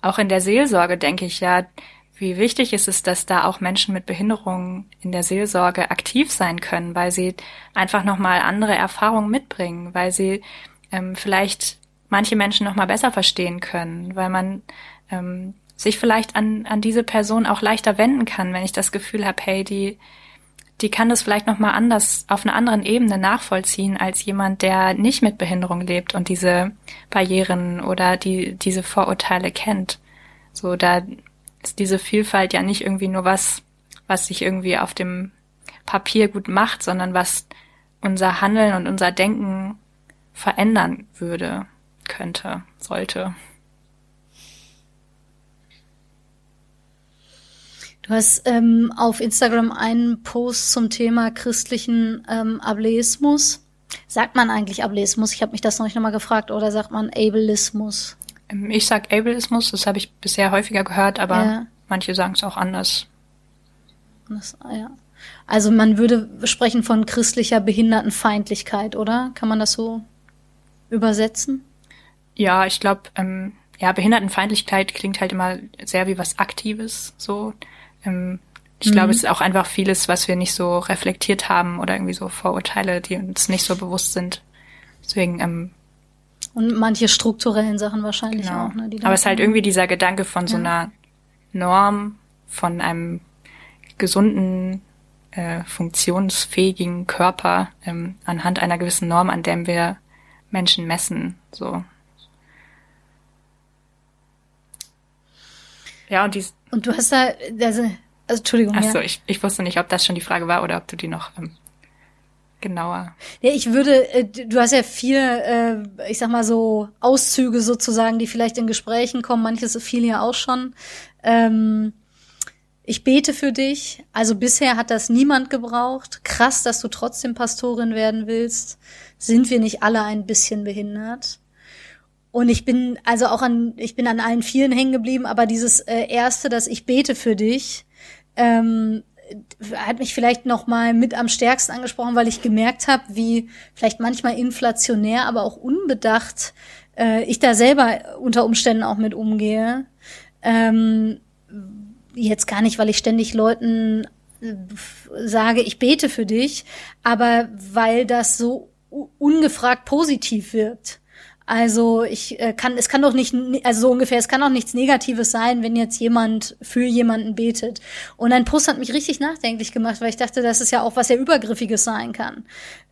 auch in der Seelsorge denke ich ja, wie wichtig ist es, dass da auch Menschen mit Behinderungen in der Seelsorge aktiv sein können, weil sie einfach nochmal andere Erfahrungen mitbringen, weil sie ähm, vielleicht manche Menschen nochmal besser verstehen können, weil man ähm, sich vielleicht an, an diese Person auch leichter wenden kann, wenn ich das Gefühl habe, hey, die, die kann das vielleicht nochmal anders, auf einer anderen Ebene nachvollziehen als jemand, der nicht mit Behinderung lebt und diese Barrieren oder die, diese Vorurteile kennt. So, da ist diese Vielfalt ja nicht irgendwie nur was, was sich irgendwie auf dem Papier gut macht, sondern was unser Handeln und unser Denken verändern würde, könnte, sollte. Du hast ähm, auf Instagram einen Post zum Thema christlichen ähm, Ableismus. Sagt man eigentlich Ableismus? Ich habe mich das noch nicht nochmal gefragt. Oder sagt man Ableismus? Ähm, ich sag Ableismus, das habe ich bisher häufiger gehört, aber ja. manche sagen es auch anders. Das, ja. Also man würde sprechen von christlicher Behindertenfeindlichkeit, oder? Kann man das so übersetzen? Ja, ich glaube, ähm, ja, Behindertenfeindlichkeit klingt halt immer sehr wie was Aktives, so. Ähm, ich mhm. glaube, es ist auch einfach vieles, was wir nicht so reflektiert haben oder irgendwie so Vorurteile, die uns nicht so bewusst sind. Deswegen, ähm, und manche strukturellen Sachen wahrscheinlich genau. auch. Ne, Aber es ist halt irgendwie dieser Gedanke von so einer Norm, von einem gesunden, äh, funktionsfähigen Körper ähm, anhand einer gewissen Norm, an dem wir Menschen messen. So. Ja, und die. Und du hast da, also, also Entschuldigung. Achso, ja. ich, ich wusste nicht, ob das schon die Frage war oder ob du die noch ähm, genauer. Ja, ich würde, äh, du hast ja vier, äh, ich sag mal so Auszüge sozusagen, die vielleicht in Gesprächen kommen. Manches fiel ja auch schon. Ähm, ich bete für dich. Also bisher hat das niemand gebraucht. Krass, dass du trotzdem Pastorin werden willst. Sind wir nicht alle ein bisschen behindert? Und ich bin also auch an, ich bin an allen vielen hängen geblieben, aber dieses äh, erste, dass ich bete für dich, ähm, hat mich vielleicht noch mal mit am stärksten angesprochen, weil ich gemerkt habe, wie vielleicht manchmal inflationär, aber auch unbedacht äh, ich da selber unter Umständen auch mit umgehe. Ähm, jetzt gar nicht, weil ich ständig Leuten sage, ich bete für dich, aber weil das so ungefragt positiv wirkt. Also ich äh, kann, es kann doch nicht, also so ungefähr, es kann doch nichts Negatives sein, wenn jetzt jemand für jemanden betet. Und ein Post hat mich richtig nachdenklich gemacht, weil ich dachte, das ist ja auch was sehr Übergriffiges sein kann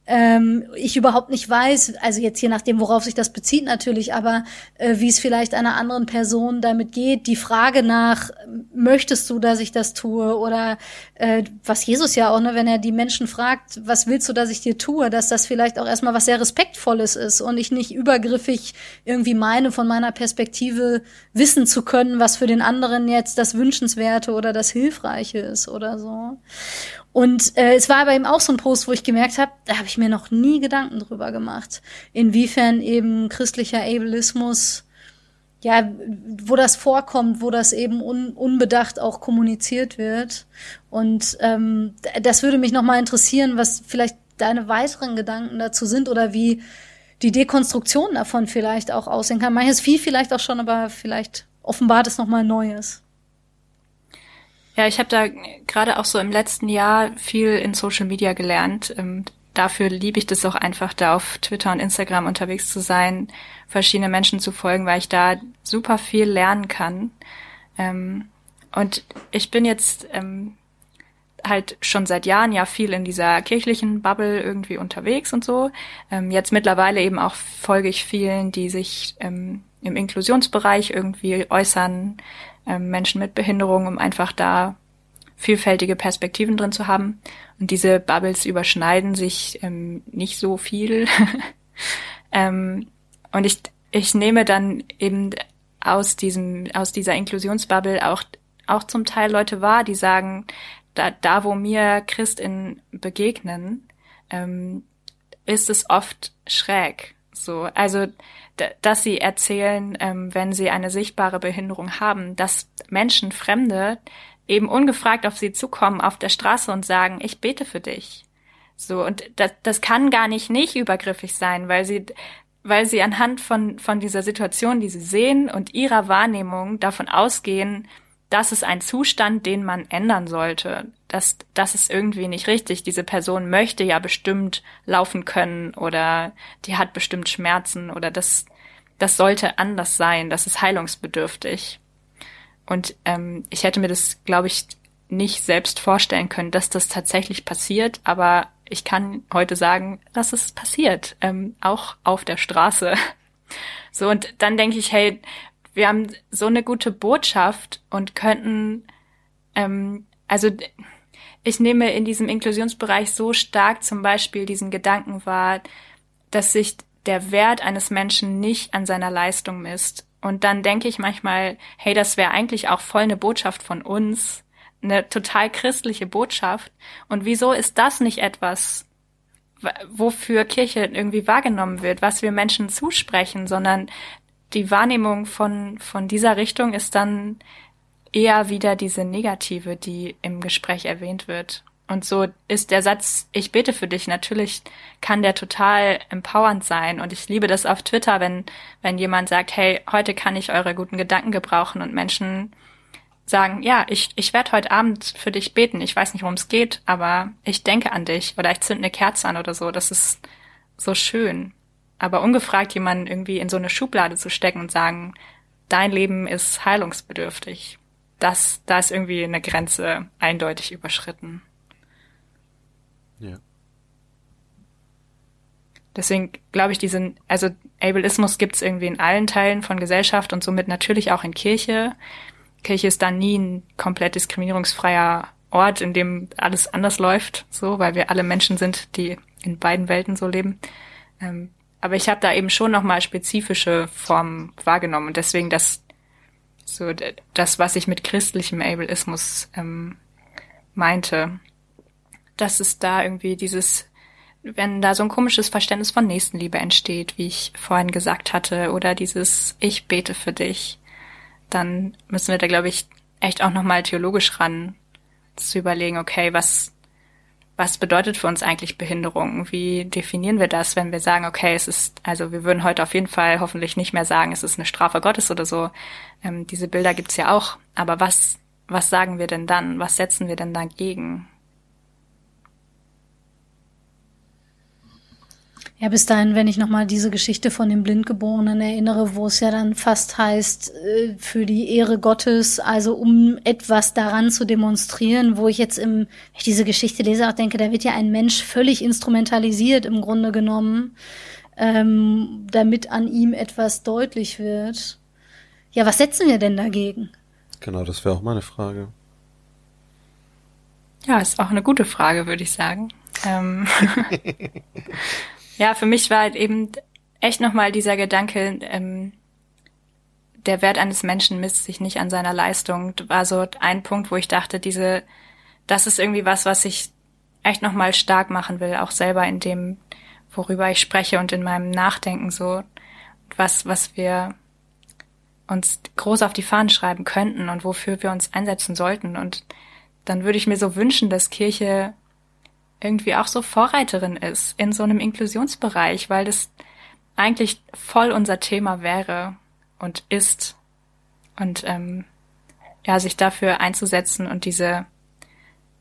ähm, ich überhaupt nicht weiß, also jetzt je nachdem, worauf sich das bezieht natürlich, aber äh, wie es vielleicht einer anderen Person damit geht, die Frage nach, möchtest du, dass ich das tue? Oder äh, was Jesus ja auch, ne, wenn er die Menschen fragt, was willst du, dass ich dir tue, dass das vielleicht auch erstmal was sehr Respektvolles ist und ich nicht übergriffig irgendwie meine, von meiner Perspektive wissen zu können, was für den anderen jetzt das Wünschenswerte oder das Hilfreiche ist oder so. Und äh, es war aber eben auch so ein Post, wo ich gemerkt habe, da habe ich mir noch nie Gedanken drüber gemacht, inwiefern eben christlicher Ableismus, ja, wo das vorkommt, wo das eben un unbedacht auch kommuniziert wird. Und ähm, das würde mich noch mal interessieren, was vielleicht deine weiteren Gedanken dazu sind oder wie die Dekonstruktion davon vielleicht auch aussehen kann. Manches viel vielleicht auch schon, aber vielleicht offenbart es noch mal Neues. Ja, ich habe da gerade auch so im letzten Jahr viel in Social Media gelernt. Ähm, dafür liebe ich das auch einfach, da auf Twitter und Instagram unterwegs zu sein, verschiedene Menschen zu folgen, weil ich da super viel lernen kann. Ähm, und ich bin jetzt ähm, halt schon seit Jahren ja viel in dieser kirchlichen Bubble irgendwie unterwegs und so. jetzt mittlerweile eben auch folge ich vielen, die sich im Inklusionsbereich irgendwie äußern, ähm, Menschen mit Behinderung, um einfach da vielfältige Perspektiven drin zu haben. Und diese Bubbles überschneiden sich ähm, nicht so viel. ähm, und ich, ich nehme dann eben aus diesem, aus dieser Inklusionsbubble auch, auch zum Teil Leute wahr, die sagen, da, da wo mir Christinnen begegnen, ähm, ist es oft schräg. So, also dass sie erzählen, ähm, wenn sie eine sichtbare Behinderung haben, dass Menschen, Fremde, eben ungefragt auf sie zukommen auf der Straße und sagen, ich bete für dich. So, und das, das kann gar nicht nicht übergriffig sein, weil sie, weil sie anhand von, von dieser Situation, die sie sehen und ihrer Wahrnehmung davon ausgehen, das ist ein Zustand, den man ändern sollte. Das, das ist irgendwie nicht richtig. Diese Person möchte ja bestimmt laufen können oder die hat bestimmt Schmerzen oder das, das sollte anders sein. Das ist heilungsbedürftig. Und ähm, ich hätte mir das, glaube ich, nicht selbst vorstellen können, dass das tatsächlich passiert, aber ich kann heute sagen, dass es passiert, ähm, auch auf der Straße. So, und dann denke ich, hey, wir haben so eine gute Botschaft und könnten, ähm, also ich nehme in diesem Inklusionsbereich so stark zum Beispiel diesen Gedanken wahr, dass sich der Wert eines Menschen nicht an seiner Leistung misst. Und dann denke ich manchmal, hey, das wäre eigentlich auch voll eine Botschaft von uns, eine total christliche Botschaft. Und wieso ist das nicht etwas, wofür Kirche irgendwie wahrgenommen wird, was wir Menschen zusprechen, sondern die Wahrnehmung von, von dieser Richtung ist dann eher wieder diese negative, die im Gespräch erwähnt wird. Und so ist der Satz, ich bete für dich, natürlich kann der total empowernd sein. Und ich liebe das auf Twitter, wenn, wenn jemand sagt, hey, heute kann ich eure guten Gedanken gebrauchen und Menschen sagen, ja, ich, ich werde heute Abend für dich beten. Ich weiß nicht, worum es geht, aber ich denke an dich oder ich zünd eine Kerze an oder so. Das ist so schön. Aber ungefragt jemanden irgendwie in so eine Schublade zu stecken und sagen, dein Leben ist heilungsbedürftig, das, da ist irgendwie eine Grenze eindeutig überschritten. Ja. Deswegen glaube ich, diesen, also Ableismus gibt es irgendwie in allen Teilen von Gesellschaft und somit natürlich auch in Kirche. Kirche ist da nie ein komplett diskriminierungsfreier Ort, in dem alles anders läuft, so, weil wir alle Menschen sind, die in beiden Welten so leben. Ähm, aber ich habe da eben schon nochmal spezifische Formen wahrgenommen und deswegen das so das, was ich mit christlichem Ableismus ähm, meinte, dass es da irgendwie dieses, wenn da so ein komisches Verständnis von Nächstenliebe entsteht, wie ich vorhin gesagt hatte, oder dieses Ich bete für dich, dann müssen wir da, glaube ich, echt auch nochmal theologisch ran zu überlegen, okay, was was bedeutet für uns eigentlich Behinderung? Wie definieren wir das, wenn wir sagen, okay, es ist, also wir würden heute auf jeden Fall hoffentlich nicht mehr sagen, es ist eine Strafe Gottes oder so. Ähm, diese Bilder gibt's ja auch. Aber was, was sagen wir denn dann? Was setzen wir denn dagegen? Ja, bis dahin, wenn ich nochmal diese Geschichte von dem Blindgeborenen erinnere, wo es ja dann fast heißt, äh, für die Ehre Gottes, also um etwas daran zu demonstrieren, wo ich jetzt im, wenn ich diese Geschichte lese, auch denke, da wird ja ein Mensch völlig instrumentalisiert im Grunde genommen, ähm, damit an ihm etwas deutlich wird. Ja, was setzen wir denn dagegen? Genau, das wäre auch meine Frage. Ja, ist auch eine gute Frage, würde ich sagen. Ähm ja, für mich war halt eben echt nochmal dieser Gedanke, ähm, der Wert eines Menschen misst sich nicht an seiner Leistung. War so ein Punkt, wo ich dachte, diese, das ist irgendwie was, was ich echt nochmal stark machen will, auch selber in dem, worüber ich spreche und in meinem Nachdenken so, was, was wir uns groß auf die Fahnen schreiben könnten und wofür wir uns einsetzen sollten. Und dann würde ich mir so wünschen, dass Kirche irgendwie auch so Vorreiterin ist in so einem Inklusionsbereich, weil das eigentlich voll unser Thema wäre und ist. Und ähm, ja, sich dafür einzusetzen und diese,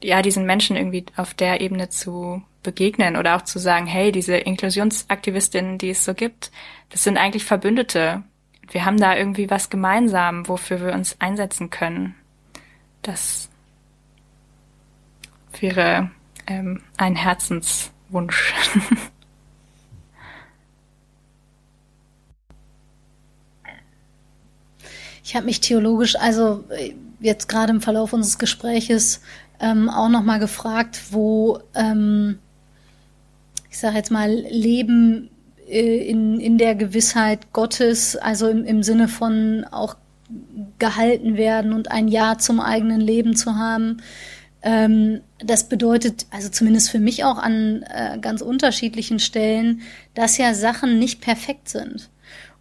ja, diesen Menschen irgendwie auf der Ebene zu begegnen oder auch zu sagen, hey, diese Inklusionsaktivistinnen, die es so gibt, das sind eigentlich Verbündete. Wir haben da irgendwie was gemeinsam, wofür wir uns einsetzen können. Das wäre ähm, ein Herzenswunsch. Ich habe mich theologisch, also äh, jetzt gerade im Verlauf unseres Gespräches, ähm, auch nochmal gefragt, wo, ähm, ich sage jetzt mal, Leben äh, in, in der Gewissheit Gottes, also im, im Sinne von auch gehalten werden und ein Ja zum eigenen Leben zu haben, ähm, das bedeutet, also zumindest für mich auch an äh, ganz unterschiedlichen Stellen, dass ja Sachen nicht perfekt sind.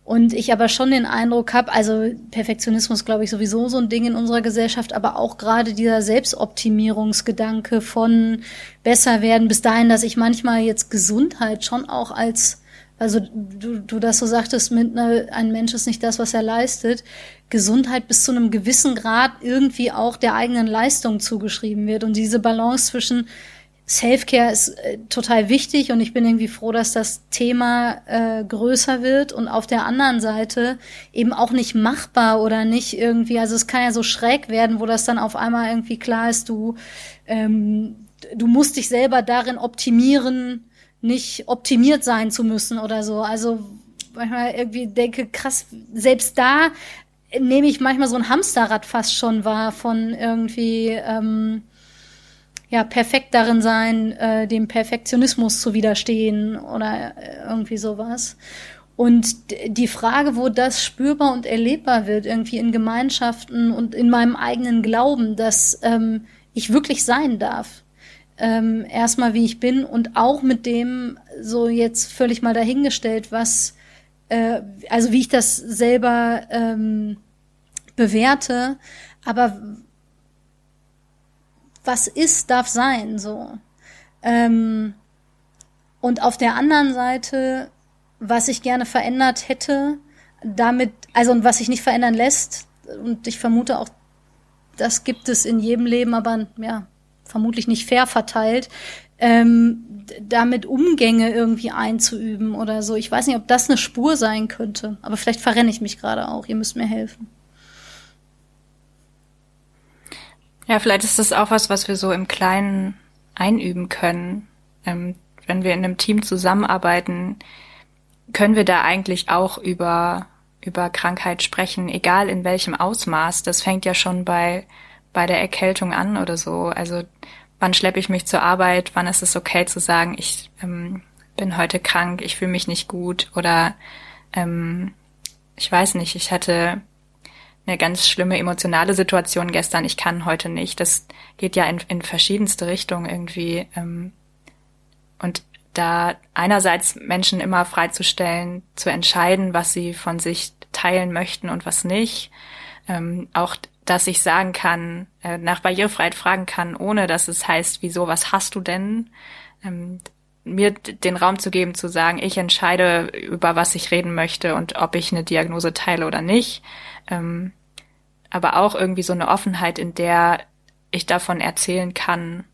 Und ich aber schon den Eindruck habe, also Perfektionismus, glaube ich, sowieso so ein Ding in unserer Gesellschaft, aber auch gerade dieser Selbstoptimierungsgedanke von besser werden, bis dahin, dass ich manchmal jetzt Gesundheit schon auch als also du, du das so sagtest, mit ne, ein Mensch ist nicht das, was er leistet, Gesundheit bis zu einem gewissen Grad irgendwie auch der eigenen Leistung zugeschrieben wird. Und diese Balance zwischen Self-Care ist äh, total wichtig und ich bin irgendwie froh, dass das Thema äh, größer wird und auf der anderen Seite eben auch nicht machbar oder nicht irgendwie, also es kann ja so schräg werden, wo das dann auf einmal irgendwie klar ist, du, ähm, du musst dich selber darin optimieren, nicht optimiert sein zu müssen oder so. Also manchmal irgendwie denke, krass, selbst da nehme ich manchmal so ein Hamsterrad fast schon wahr von irgendwie ähm, ja perfekt darin sein, äh, dem Perfektionismus zu widerstehen oder irgendwie sowas. Und die Frage, wo das spürbar und erlebbar wird, irgendwie in Gemeinschaften und in meinem eigenen Glauben, dass ähm, ich wirklich sein darf ähm, erstmal wie ich bin und auch mit dem so jetzt völlig mal dahingestellt, was, äh, also wie ich das selber ähm, bewerte, aber was ist, darf sein, so. Ähm, und auf der anderen Seite, was ich gerne verändert hätte, damit, also und was sich nicht verändern lässt, und ich vermute auch, das gibt es in jedem Leben, aber ja, vermutlich nicht fair verteilt, ähm, damit Umgänge irgendwie einzuüben oder so. Ich weiß nicht, ob das eine Spur sein könnte, aber vielleicht verrenne ich mich gerade auch. Ihr müsst mir helfen. Ja, vielleicht ist das auch was, was wir so im Kleinen einüben können. Ähm, wenn wir in einem Team zusammenarbeiten, können wir da eigentlich auch über, über Krankheit sprechen, egal in welchem Ausmaß. Das fängt ja schon bei bei der Erkältung an oder so? Also wann schleppe ich mich zur Arbeit? Wann ist es okay zu sagen, ich ähm, bin heute krank, ich fühle mich nicht gut oder ähm, ich weiß nicht, ich hatte eine ganz schlimme emotionale Situation gestern, ich kann heute nicht. Das geht ja in, in verschiedenste Richtungen irgendwie. Ähm, und da einerseits Menschen immer freizustellen, zu entscheiden, was sie von sich teilen möchten und was nicht. Ähm, auch dass ich sagen kann, äh, nach Barrierefreiheit fragen kann, ohne dass es heißt, wieso, was hast du denn? Ähm, mir den Raum zu geben, zu sagen, ich entscheide, über was ich reden möchte und ob ich eine Diagnose teile oder nicht. Ähm, aber auch irgendwie so eine Offenheit, in der ich davon erzählen kann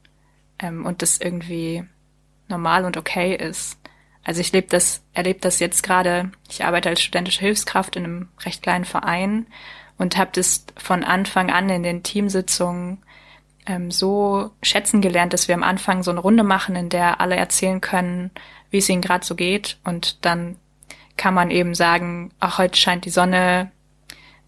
ähm, und das irgendwie normal und okay ist. also ich lebe das, erlebe das jetzt gerade, ich arbeite als studentische Hilfskraft in einem recht kleinen Verein und habe das von Anfang an in den Teamsitzungen ähm, so schätzen gelernt, dass wir am Anfang so eine Runde machen, in der alle erzählen können, wie es ihnen gerade so geht. Und dann kann man eben sagen, ach, heute scheint die Sonne,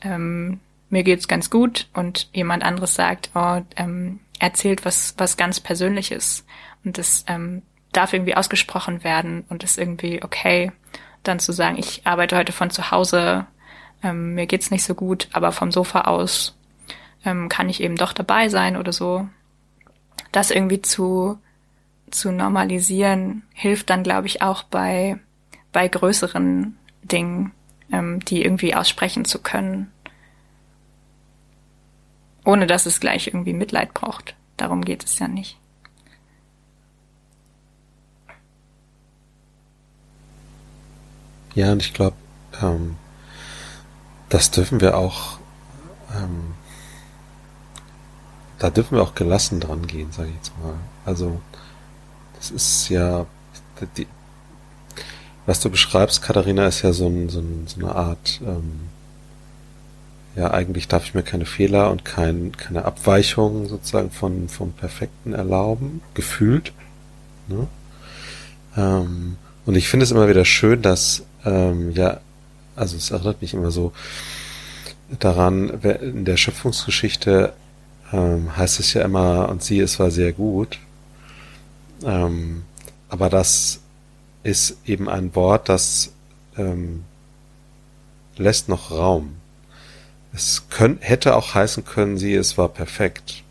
ähm, mir geht's ganz gut. Und jemand anderes sagt, oh, ähm, erzählt was, was ganz Persönliches. Und das ähm, darf irgendwie ausgesprochen werden und ist irgendwie okay, dann zu sagen, ich arbeite heute von zu Hause, ähm, mir geht's nicht so gut, aber vom Sofa aus ähm, kann ich eben doch dabei sein oder so. Das irgendwie zu, zu normalisieren, hilft dann, glaube ich, auch bei, bei größeren Dingen, ähm, die irgendwie aussprechen zu können. Ohne dass es gleich irgendwie Mitleid braucht. Darum geht es ja nicht. Ja, und ich glaube, ähm, das dürfen wir auch ähm, da dürfen wir auch gelassen dran gehen, sage ich jetzt mal. Also, das ist ja, die, was du beschreibst, Katharina, ist ja so, ein, so, ein, so eine Art, ähm, ja, eigentlich darf ich mir keine Fehler und kein, keine Abweichungen sozusagen von, vom Perfekten erlauben, gefühlt. Ne? Ähm, und ich finde es immer wieder schön, dass, ähm, ja, also es erinnert mich immer so daran, in der Schöpfungsgeschichte ähm, heißt es ja immer, und sie, es war sehr gut. Ähm, aber das ist eben ein Wort, das ähm, lässt noch Raum. Es könnt, hätte auch heißen können, sie, es war perfekt.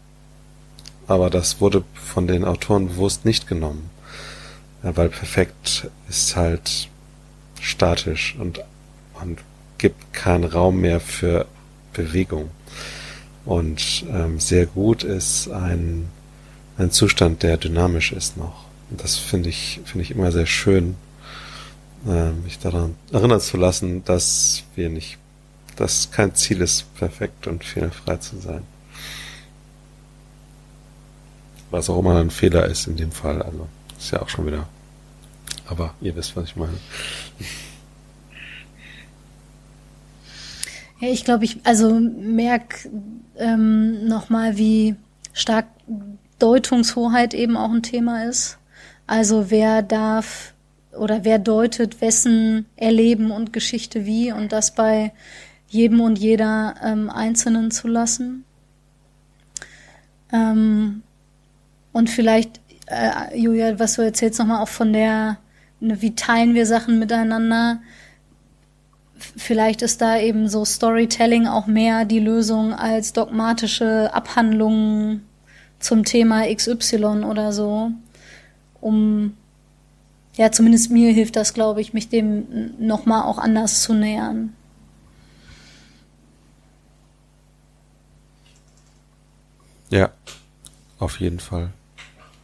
Aber das wurde von den Autoren bewusst nicht genommen. Ja, weil perfekt ist halt statisch und, und gibt keinen Raum mehr für Bewegung. Und ähm, sehr gut ist ein, ein Zustand, der dynamisch ist noch. Und das finde ich, finde ich immer sehr schön, äh, mich daran erinnern zu lassen, dass wir nicht, dass kein Ziel ist, perfekt und fehlerfrei zu sein. Was auch immer ein Fehler ist in dem Fall, also ist ja auch schon wieder. Aber ihr wisst, was ich meine. Ja, ich glaube, ich also merke ähm, nochmal, wie stark Deutungshoheit eben auch ein Thema ist. Also wer darf oder wer deutet wessen Erleben und Geschichte wie und das bei jedem und jeder ähm, Einzelnen zu lassen. Ähm, und vielleicht, äh, Julia, was du erzählst, nochmal auch von der, ne, wie teilen wir Sachen miteinander, vielleicht ist da eben so Storytelling auch mehr die Lösung als dogmatische Abhandlungen zum Thema XY oder so. Um, ja, zumindest mir hilft das, glaube ich, mich dem nochmal auch anders zu nähern. Ja, auf jeden Fall.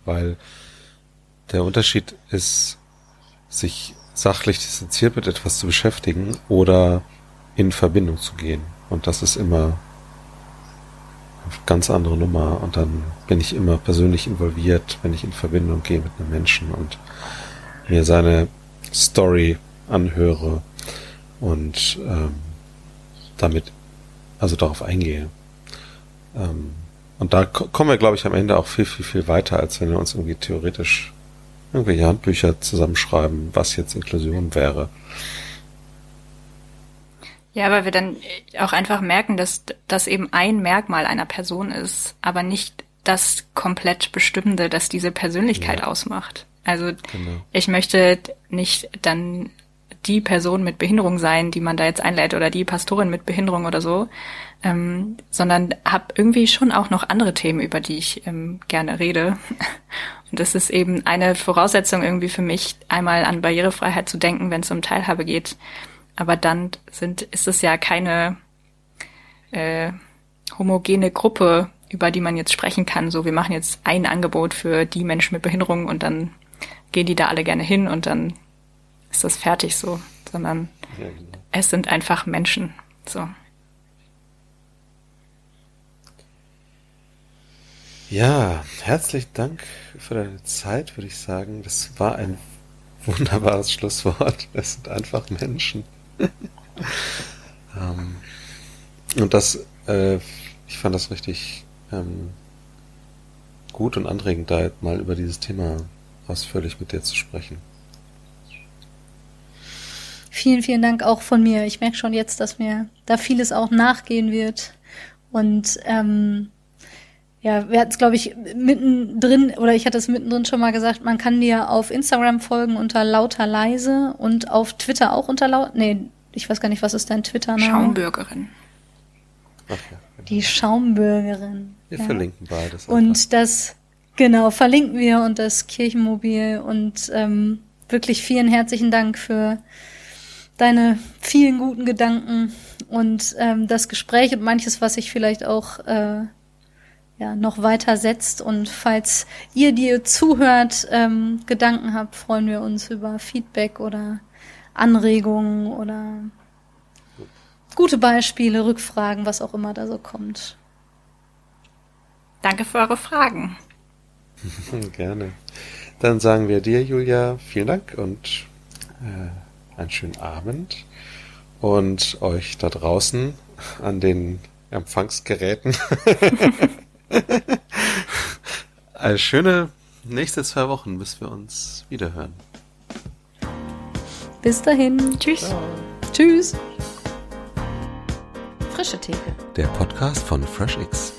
Weil der Unterschied ist, sich sachlich distanziert mit etwas zu beschäftigen oder in Verbindung zu gehen. Und das ist immer eine ganz andere Nummer. Und dann bin ich immer persönlich involviert, wenn ich in Verbindung gehe mit einem Menschen und mir seine Story anhöre und ähm, damit also darauf eingehe. Ähm, und da kommen wir, glaube ich, am Ende auch viel, viel, viel weiter, als wenn wir uns irgendwie theoretisch irgendwelche Handbücher zusammenschreiben, was jetzt Inklusion wäre. Ja, weil wir dann auch einfach merken, dass das eben ein Merkmal einer Person ist, aber nicht das komplett Bestimmende, das diese Persönlichkeit ja. ausmacht. Also genau. ich möchte nicht dann die Person mit Behinderung sein, die man da jetzt einlädt, oder die Pastorin mit Behinderung oder so, ähm, sondern habe irgendwie schon auch noch andere Themen, über die ich ähm, gerne rede. Und das ist eben eine Voraussetzung irgendwie für mich, einmal an Barrierefreiheit zu denken, wenn es um Teilhabe geht. Aber dann sind, ist es ja keine äh, homogene Gruppe, über die man jetzt sprechen kann. So, wir machen jetzt ein Angebot für die Menschen mit Behinderung und dann gehen die da alle gerne hin und dann ist das fertig so, sondern ja, genau. es sind einfach Menschen. So. Ja, herzlichen Dank für deine Zeit, würde ich sagen. Das war ein wunderbares Schlusswort. Es sind einfach Menschen. ähm, und das, äh, ich fand das richtig ähm, gut und anregend, da mal über dieses Thema ausführlich mit dir zu sprechen. Vielen, vielen Dank auch von mir. Ich merke schon jetzt, dass mir da vieles auch nachgehen wird. Und ähm, ja, wir hatten es, glaube ich, mittendrin, oder ich hatte es mittendrin schon mal gesagt, man kann dir auf Instagram folgen unter lauter leise und auf Twitter auch unter laut. Nee, ich weiß gar nicht, was ist dein Twitter-Name? Schaumbürgerin. Ach ja, genau. Die Schaumbürgerin. Wir ja. verlinken beides. Einfach. Und das, genau, verlinken wir und das Kirchenmobil und ähm, wirklich vielen herzlichen Dank für deine vielen guten Gedanken und ähm, das Gespräch und manches, was sich vielleicht auch äh, ja, noch weiter setzt. Und falls ihr, die ihr zuhört, ähm, Gedanken habt, freuen wir uns über Feedback oder Anregungen oder gute Beispiele, Rückfragen, was auch immer da so kommt. Danke für eure Fragen. Gerne. Dann sagen wir dir, Julia, vielen Dank und äh, einen schönen Abend. Und euch da draußen an den Empfangsgeräten. Eine schöne nächste zwei Wochen, bis wir uns wiederhören. Bis dahin. Tschüss. Ciao. Tschüss. Frische Theke. Der Podcast von FreshX.